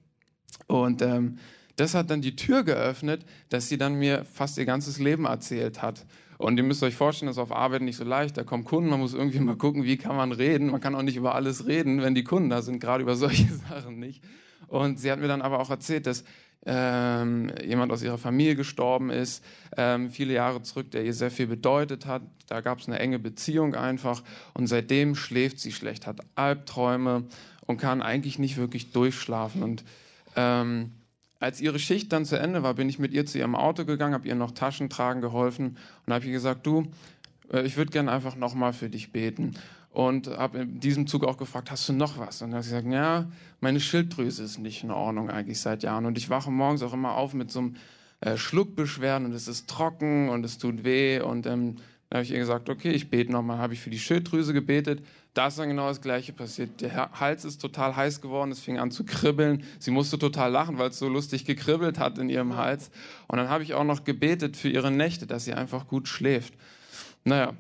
S4: Und ähm, das hat dann die Tür geöffnet, dass sie dann mir fast ihr ganzes Leben erzählt hat. Und ihr müsst euch vorstellen, das ist auf Arbeit nicht so leicht. Da kommen Kunden, man muss irgendwie mal gucken, wie kann man reden. Man kann auch nicht über alles reden, wenn die Kunden da sind, gerade über solche Sachen nicht. Und sie hat mir dann aber auch erzählt, dass ähm, jemand aus ihrer Familie gestorben ist, ähm, viele Jahre zurück, der ihr sehr viel bedeutet hat. Da gab es eine enge Beziehung einfach. Und seitdem schläft sie schlecht, hat Albträume und kann eigentlich nicht wirklich durchschlafen. Und ähm, als ihre Schicht dann zu Ende war, bin ich mit ihr zu ihrem Auto gegangen, habe ihr noch Taschen tragen geholfen und habe ihr gesagt, du, äh, ich würde gerne einfach nochmal für dich beten. Und habe in diesem Zug auch gefragt, hast du noch was? Und dann hat sie gesagt, ja, meine Schilddrüse ist nicht in Ordnung eigentlich seit Jahren. Und ich wache morgens auch immer auf mit so einem äh, Schluckbeschwerden und es ist trocken und es tut weh. Und ähm, dann habe ich ihr gesagt, okay, ich bete nochmal. Habe ich für die Schilddrüse gebetet. Da ist dann genau das Gleiche passiert. Der Hals ist total heiß geworden, es fing an zu kribbeln. Sie musste total lachen, weil es so lustig gekribbelt hat in ihrem Hals. Und dann habe ich auch noch gebetet für ihre Nächte, dass sie einfach gut schläft. Naja,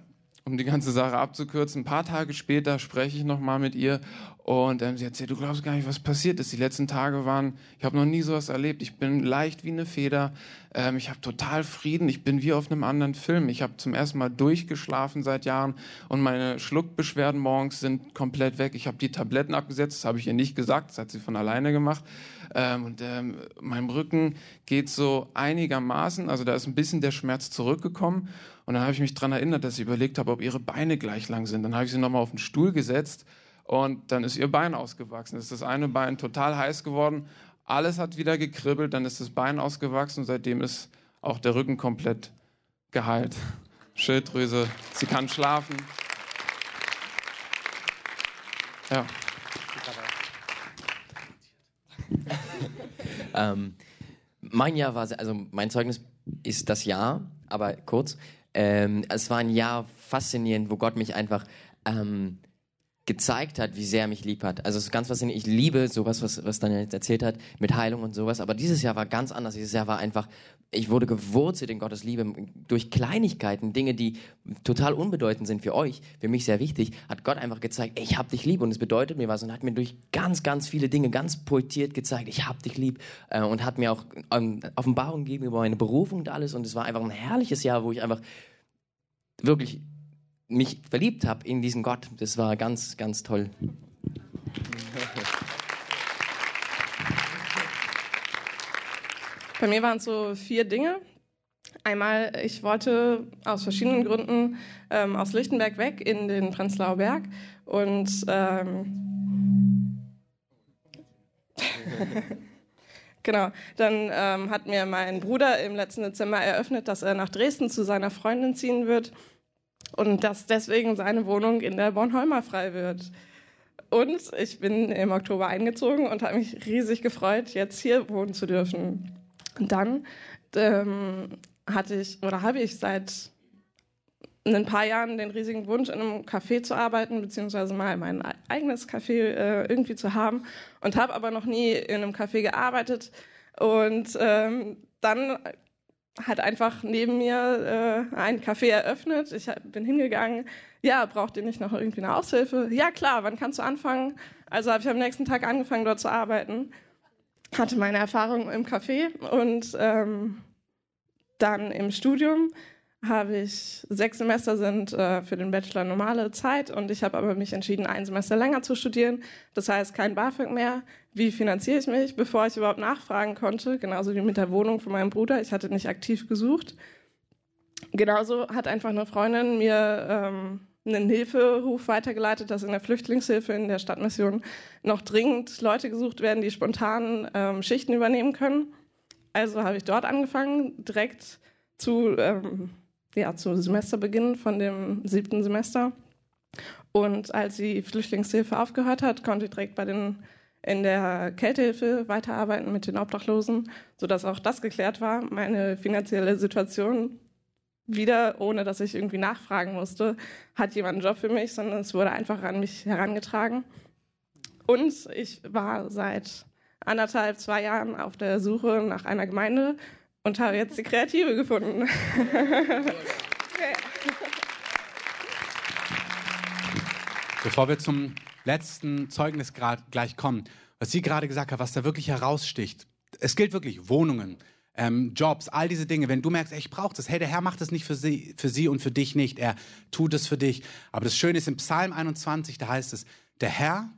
S4: um die ganze Sache abzukürzen, ein paar Tage später spreche ich nochmal mit ihr und ähm, sie erzählt, du glaubst gar nicht, was passiert ist. Die letzten Tage waren, ich habe noch nie sowas erlebt. Ich bin leicht wie eine Feder. Ähm, ich habe total Frieden. Ich bin wie auf einem anderen Film. Ich habe zum ersten Mal durchgeschlafen seit Jahren und meine Schluckbeschwerden morgens sind komplett weg. Ich habe die Tabletten abgesetzt, das habe ich ihr nicht gesagt, das hat sie von alleine gemacht. Ähm, und ähm, meinem Rücken geht so einigermaßen, also da ist ein bisschen der Schmerz zurückgekommen. Und dann habe ich mich daran erinnert, dass ich überlegt habe, ob ihre Beine gleich lang sind. Dann habe ich sie nochmal auf den Stuhl gesetzt und dann ist ihr Bein ausgewachsen. Ist das eine Bein total heiß geworden, alles hat wieder gekribbelt, dann ist das Bein ausgewachsen seitdem ist auch der Rücken komplett geheilt. Schilddrüse, sie kann schlafen. Ja.
S5: ähm, mein Jahr war, also mein Zeugnis ist das Jahr, aber kurz. Ähm, es war ein Jahr faszinierend, wo Gott mich einfach ähm, gezeigt hat, wie sehr er mich lieb hat. Also es ist ganz faszinierend. Ich liebe sowas, was, was Daniel jetzt erzählt hat, mit Heilung und sowas. Aber dieses Jahr war ganz anders. Dieses Jahr war einfach, ich wurde gewurzelt in Gottes Liebe durch Kleinigkeiten, Dinge, die total unbedeutend sind für euch, für mich sehr wichtig, hat Gott einfach gezeigt, ich hab dich lieb und es bedeutet mir was und hat mir durch ganz, ganz viele Dinge ganz poetiert gezeigt, ich hab dich lieb äh, und hat mir auch ähm, Offenbarungen gegeben über meine Berufung und alles und es war einfach ein herrliches Jahr, wo ich einfach wirklich mich verliebt habe in diesen Gott. Das war ganz, ganz toll.
S6: Bei mir waren es so vier Dinge. Einmal, ich wollte aus verschiedenen Gründen ähm, aus Lichtenberg weg in den Prenzlauer Berg und ähm, genau, dann ähm, hat mir mein Bruder im letzten Dezember eröffnet, dass er nach Dresden zu seiner Freundin ziehen wird und dass deswegen seine Wohnung in der Bornholmer frei wird. Und ich bin im Oktober eingezogen und habe mich riesig gefreut, jetzt hier wohnen zu dürfen. Und dann ähm, hatte ich oder habe ich seit ein paar Jahren den riesigen Wunsch, in einem Café zu arbeiten, beziehungsweise mal mein eigenes Café äh, irgendwie zu haben und habe aber noch nie in einem Café gearbeitet. Und ähm, dann hat einfach neben mir äh, ein Café eröffnet. Ich bin hingegangen. Ja, braucht ihr nicht noch irgendwie eine Aushilfe? Ja, klar, wann kannst du anfangen? Also habe ich am nächsten Tag angefangen, dort zu arbeiten. Hatte meine Erfahrung im Café und ähm, dann im Studium habe ich sechs Semester sind äh, für den Bachelor normale Zeit und ich habe aber mich entschieden, ein Semester länger zu studieren. Das heißt kein BAföG mehr. Wie finanziere ich mich, bevor ich überhaupt nachfragen konnte? Genauso wie mit der Wohnung von meinem Bruder. Ich hatte nicht aktiv gesucht. Genauso hat einfach eine Freundin mir ähm, einen Hilferuf weitergeleitet, dass in der Flüchtlingshilfe in der Stadtmission noch dringend Leute gesucht werden, die spontan ähm, Schichten übernehmen können. Also habe ich dort angefangen, direkt zu ähm, ja, zu Semesterbeginn von dem siebten Semester. Und als die Flüchtlingshilfe aufgehört hat, konnte ich direkt bei den in der Kältehilfe weiterarbeiten mit den Obdachlosen, sodass auch das geklärt war. Meine finanzielle Situation wieder, ohne dass ich irgendwie nachfragen musste, hat jemand einen Job für mich, sondern es wurde einfach an mich herangetragen. Und ich war seit anderthalb, zwei Jahren auf der Suche nach einer Gemeinde, und habe jetzt die Kreative gefunden.
S1: Bevor wir zum letzten Zeugnis gleich kommen, was sie gerade gesagt hat, was da wirklich heraussticht. Es gilt wirklich Wohnungen, ähm, Jobs, all diese Dinge. Wenn du merkst, ey, ich brauche das, hey, der Herr macht es nicht für sie, für sie und für dich nicht. Er tut es für dich. Aber das Schöne ist im Psalm 21, da heißt es, der Herr,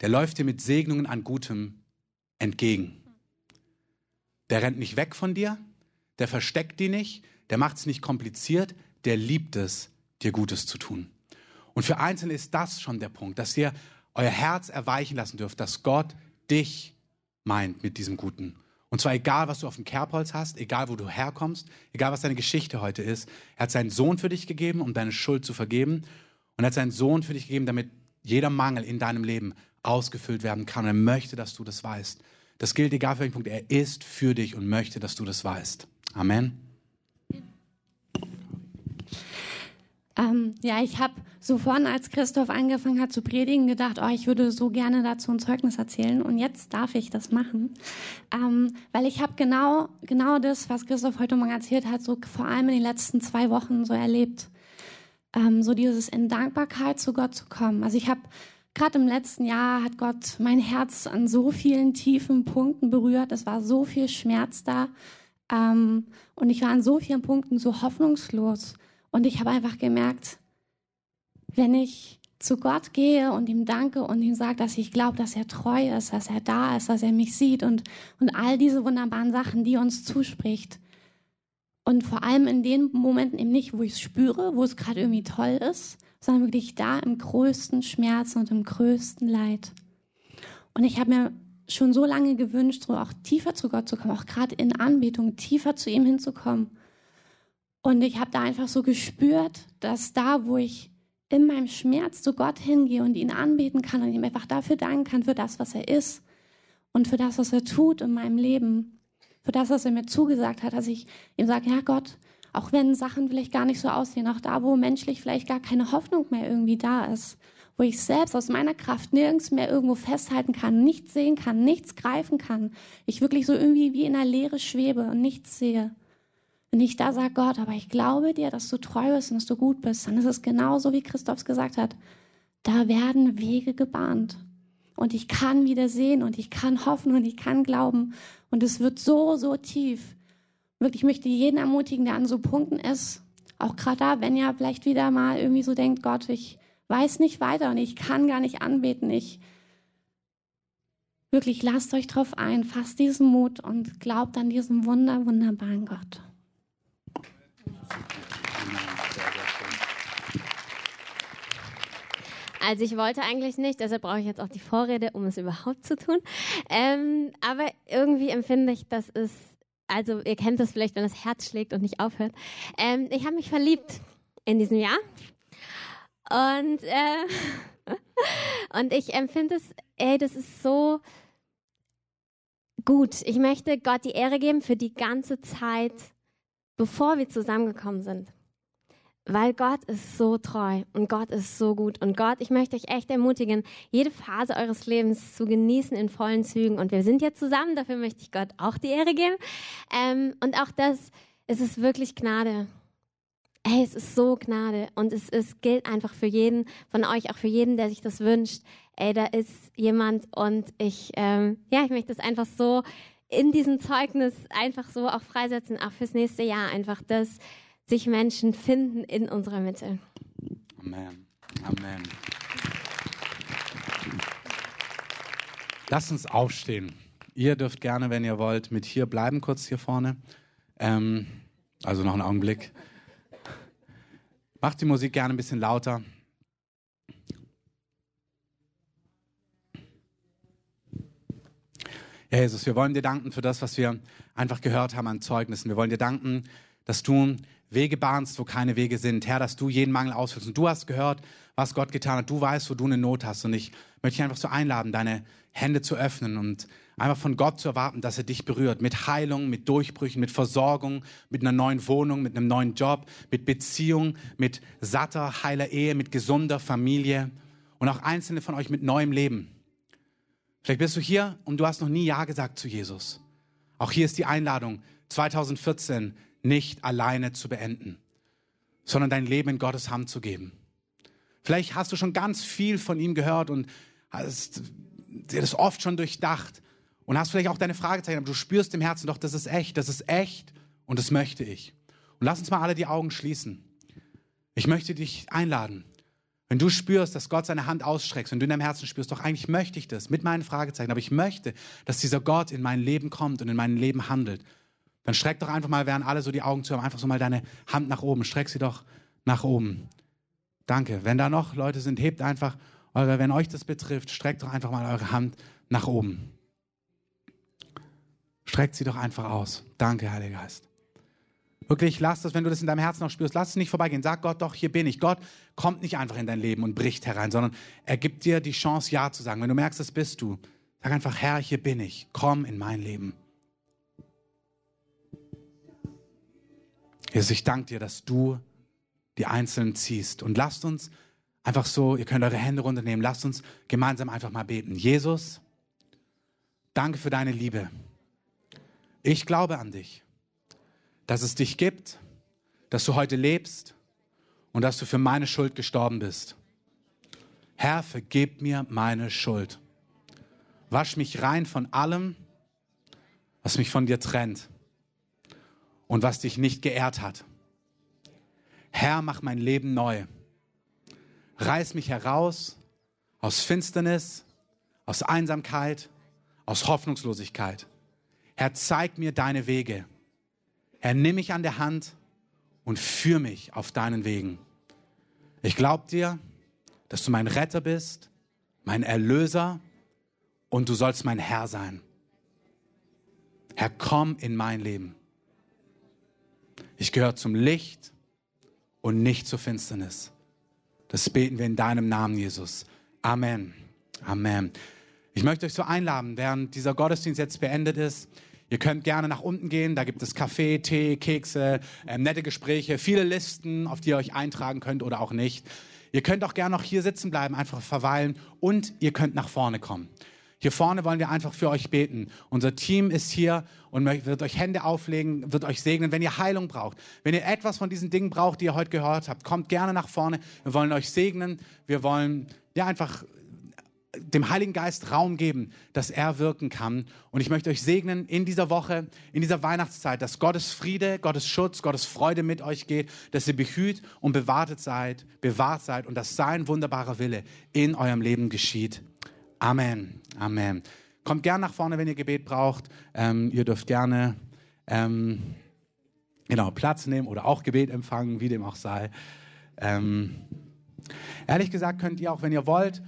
S1: der läuft dir mit Segnungen an Gutem entgegen. Der rennt nicht weg von dir, der versteckt die nicht, der macht es nicht kompliziert, der liebt es, dir Gutes zu tun. Und für Einzelne ist das schon der Punkt, dass ihr euer Herz erweichen lassen dürft, dass Gott dich meint mit diesem Guten. Und zwar egal, was du auf dem Kerbholz hast, egal, wo du herkommst, egal, was deine Geschichte heute ist. Er hat seinen Sohn für dich gegeben, um deine Schuld zu vergeben. Und er hat seinen Sohn für dich gegeben, damit jeder Mangel in deinem Leben ausgefüllt werden kann. Und er möchte, dass du das weißt. Das gilt egal für welchen Punkt. Er ist für dich und möchte, dass du das weißt. Amen.
S7: Ähm, ja, ich habe so vorhin, als Christoph angefangen hat zu predigen, gedacht, oh, ich würde so gerne dazu ein Zeugnis erzählen. Und jetzt darf ich das machen, ähm, weil ich habe genau genau das, was Christoph heute Morgen erzählt hat, so vor allem in den letzten zwei Wochen so erlebt. Ähm, so dieses in Dankbarkeit zu Gott zu kommen. Also ich habe Gerade im letzten Jahr hat Gott mein Herz an so vielen tiefen Punkten berührt. Es war so viel Schmerz da. Ähm, und ich war an so vielen Punkten so hoffnungslos. Und ich habe einfach gemerkt, wenn ich zu Gott gehe und ihm danke und ihm sage, dass ich glaube, dass er treu ist, dass er da ist, dass er mich sieht und, und all diese wunderbaren Sachen, die uns zuspricht. Und vor allem in den Momenten eben nicht, wo ich es spüre, wo es gerade irgendwie toll ist, sondern wirklich da im größten Schmerz und im größten Leid. Und ich habe mir schon so lange gewünscht, so auch tiefer zu Gott zu kommen, auch gerade in Anbetung, tiefer zu ihm hinzukommen. Und ich habe da einfach so gespürt, dass da, wo ich in meinem Schmerz zu Gott hingehe und ihn anbeten kann und ihm einfach dafür danken kann, für das, was er ist und für das, was er tut in meinem Leben, für das, was er mir zugesagt hat, dass ich ihm sage, ja Gott, Auch wenn Sachen vielleicht gar nicht so aussehen, auch da, wo menschlich vielleicht gar keine Hoffnung mehr irgendwie da ist, wo ich selbst aus meiner Kraft nirgends mehr irgendwo festhalten kann, nichts sehen kann, nichts greifen kann. Ich wirklich so irgendwie wie in einer Leere schwebe und nichts sehe. Wenn ich da sage, Gott, aber ich glaube dir, dass du treu bist und dass du gut bist, dann ist es genauso, wie Christophs gesagt hat. Da werden Wege gebahnt. Und ich kann wieder sehen und ich kann hoffen und ich kann glauben. Und es wird so, so tief. Wirklich möchte jeden ermutigen, der an so Punkten ist. Auch gerade da, wenn ihr vielleicht wieder mal irgendwie so denkt, Gott, ich weiß nicht weiter und ich kann gar nicht anbeten. Ich wirklich lasst euch drauf ein, fasst diesen Mut und glaubt an diesen wunder, wunderbaren Gott.
S8: Also ich wollte eigentlich nicht, deshalb brauche ich jetzt auch die Vorrede, um es überhaupt zu tun. Ähm, aber irgendwie empfinde ich, dass es, also ihr kennt das vielleicht, wenn das Herz schlägt und nicht aufhört. Ähm, ich habe mich verliebt in diesem Jahr. Und, äh, und ich empfinde es, ey, das ist so gut. Ich möchte Gott die Ehre geben für die ganze Zeit, bevor wir zusammengekommen sind. Weil Gott ist so treu und Gott ist so gut. Und Gott, ich möchte euch echt ermutigen, jede Phase eures Lebens zu genießen in vollen Zügen. Und wir sind jetzt zusammen, dafür möchte ich Gott auch die Ehre geben. Ähm, und auch das, es ist wirklich Gnade. Hey, es ist so Gnade und es, es gilt einfach für jeden von euch, auch für jeden, der sich das wünscht. Ey, da ist jemand und ich, ähm, ja, ich möchte es einfach so in diesem Zeugnis einfach so auch freisetzen, auch fürs nächste Jahr einfach das, sich Menschen finden in unserer Mitte.
S1: Amen. Amen. Lasst uns aufstehen. Ihr dürft gerne, wenn ihr wollt, mit hier bleiben, kurz hier vorne. Ähm, also noch einen Augenblick. Macht die Musik gerne ein bisschen lauter. Ja, Jesus, wir wollen dir danken für das, was wir einfach gehört haben an Zeugnissen. Wir wollen dir danken, dass du Wege bahnst, wo keine Wege sind. Herr, dass du jeden Mangel ausfüllst. Und du hast gehört, was Gott getan hat. Du weißt, wo du eine Not hast. Und ich möchte dich einfach so einladen, deine Hände zu öffnen und einfach von Gott zu erwarten, dass er dich berührt. Mit Heilung, mit Durchbrüchen, mit Versorgung, mit einer neuen Wohnung, mit einem neuen Job, mit Beziehung, mit satter, heiler Ehe, mit gesunder Familie. Und auch einzelne von euch mit neuem Leben. Vielleicht bist du hier und du hast noch nie Ja gesagt zu Jesus. Auch hier ist die Einladung, 2014 nicht alleine zu beenden, sondern dein Leben in Gottes Hand zu geben. Vielleicht hast du schon ganz viel von ihm gehört und hast dir das oft schon durchdacht und hast vielleicht auch deine Fragezeichen, aber du spürst im Herzen doch, das ist echt, das ist echt und das möchte ich. Und lass uns mal alle die Augen schließen. Ich möchte dich einladen. Wenn du spürst, dass Gott seine Hand ausstreckt, wenn du in deinem Herzen spürst, doch eigentlich möchte ich das mit meinen Fragezeichen, aber ich möchte, dass dieser Gott in mein Leben kommt und in mein Leben handelt, dann streck doch einfach mal, während alle so die Augen zu haben, einfach so mal deine Hand nach oben. Streck sie doch nach oben. Danke. Wenn da noch Leute sind, hebt einfach eure, wenn euch das betrifft, streckt doch einfach mal eure Hand nach oben. Streckt sie doch einfach aus. Danke, Heiliger Geist. Wirklich, lass das, wenn du das in deinem Herzen noch spürst, lass es nicht vorbeigehen. Sag Gott, doch, hier bin ich. Gott kommt nicht einfach in dein Leben und bricht herein, sondern er gibt dir die Chance, Ja zu sagen. Wenn du merkst, das bist du, sag einfach, Herr, hier bin ich. Komm in mein Leben. Jesus, ich danke dir, dass du die Einzelnen ziehst. Und lasst uns einfach so, ihr könnt eure Hände runternehmen, lasst uns gemeinsam einfach mal beten. Jesus, danke für deine Liebe. Ich glaube an dich, dass es dich gibt, dass du heute lebst und dass du für meine Schuld gestorben bist. Herr, vergib mir meine Schuld. Wasch mich rein von allem, was mich von dir trennt und was dich nicht geehrt hat. Herr, mach mein Leben neu. Reiß mich heraus aus Finsternis, aus Einsamkeit, aus Hoffnungslosigkeit. Herr, zeig mir deine Wege. Herr, nimm mich an der Hand und führ mich auf deinen Wegen. Ich glaube dir, dass du mein Retter bist, mein Erlöser und du sollst mein Herr sein. Herr, komm in mein Leben. Ich gehöre zum Licht und nicht zur Finsternis. Das beten wir in deinem Namen, Jesus. Amen. Amen. Ich möchte euch so einladen, während dieser Gottesdienst jetzt beendet ist, Ihr könnt gerne nach unten gehen, da gibt es Kaffee, Tee, Kekse, ähm, nette Gespräche, viele Listen, auf die ihr euch eintragen könnt oder auch nicht. Ihr könnt auch gerne noch hier sitzen bleiben, einfach verweilen und ihr könnt nach vorne kommen. Hier vorne wollen wir einfach für euch beten. Unser Team ist hier und wird euch Hände auflegen, wird euch segnen, wenn ihr Heilung braucht. Wenn ihr etwas von diesen Dingen braucht, die ihr heute gehört habt, kommt gerne nach vorne. Wir wollen euch segnen. Wir wollen ja einfach dem Heiligen Geist Raum geben, dass er wirken kann. Und ich möchte euch segnen in dieser Woche, in dieser Weihnachtszeit, dass Gottes Friede, Gottes Schutz, Gottes Freude mit euch geht, dass ihr behüt und bewahrtet seid, bewahrt seid und dass sein wunderbarer Wille in eurem Leben geschieht. Amen. Amen. Kommt gern nach vorne, wenn ihr Gebet braucht. Ähm, ihr dürft gerne ähm, genau, Platz nehmen oder auch Gebet empfangen, wie dem auch sei. Ähm, ehrlich gesagt könnt ihr auch, wenn ihr wollt,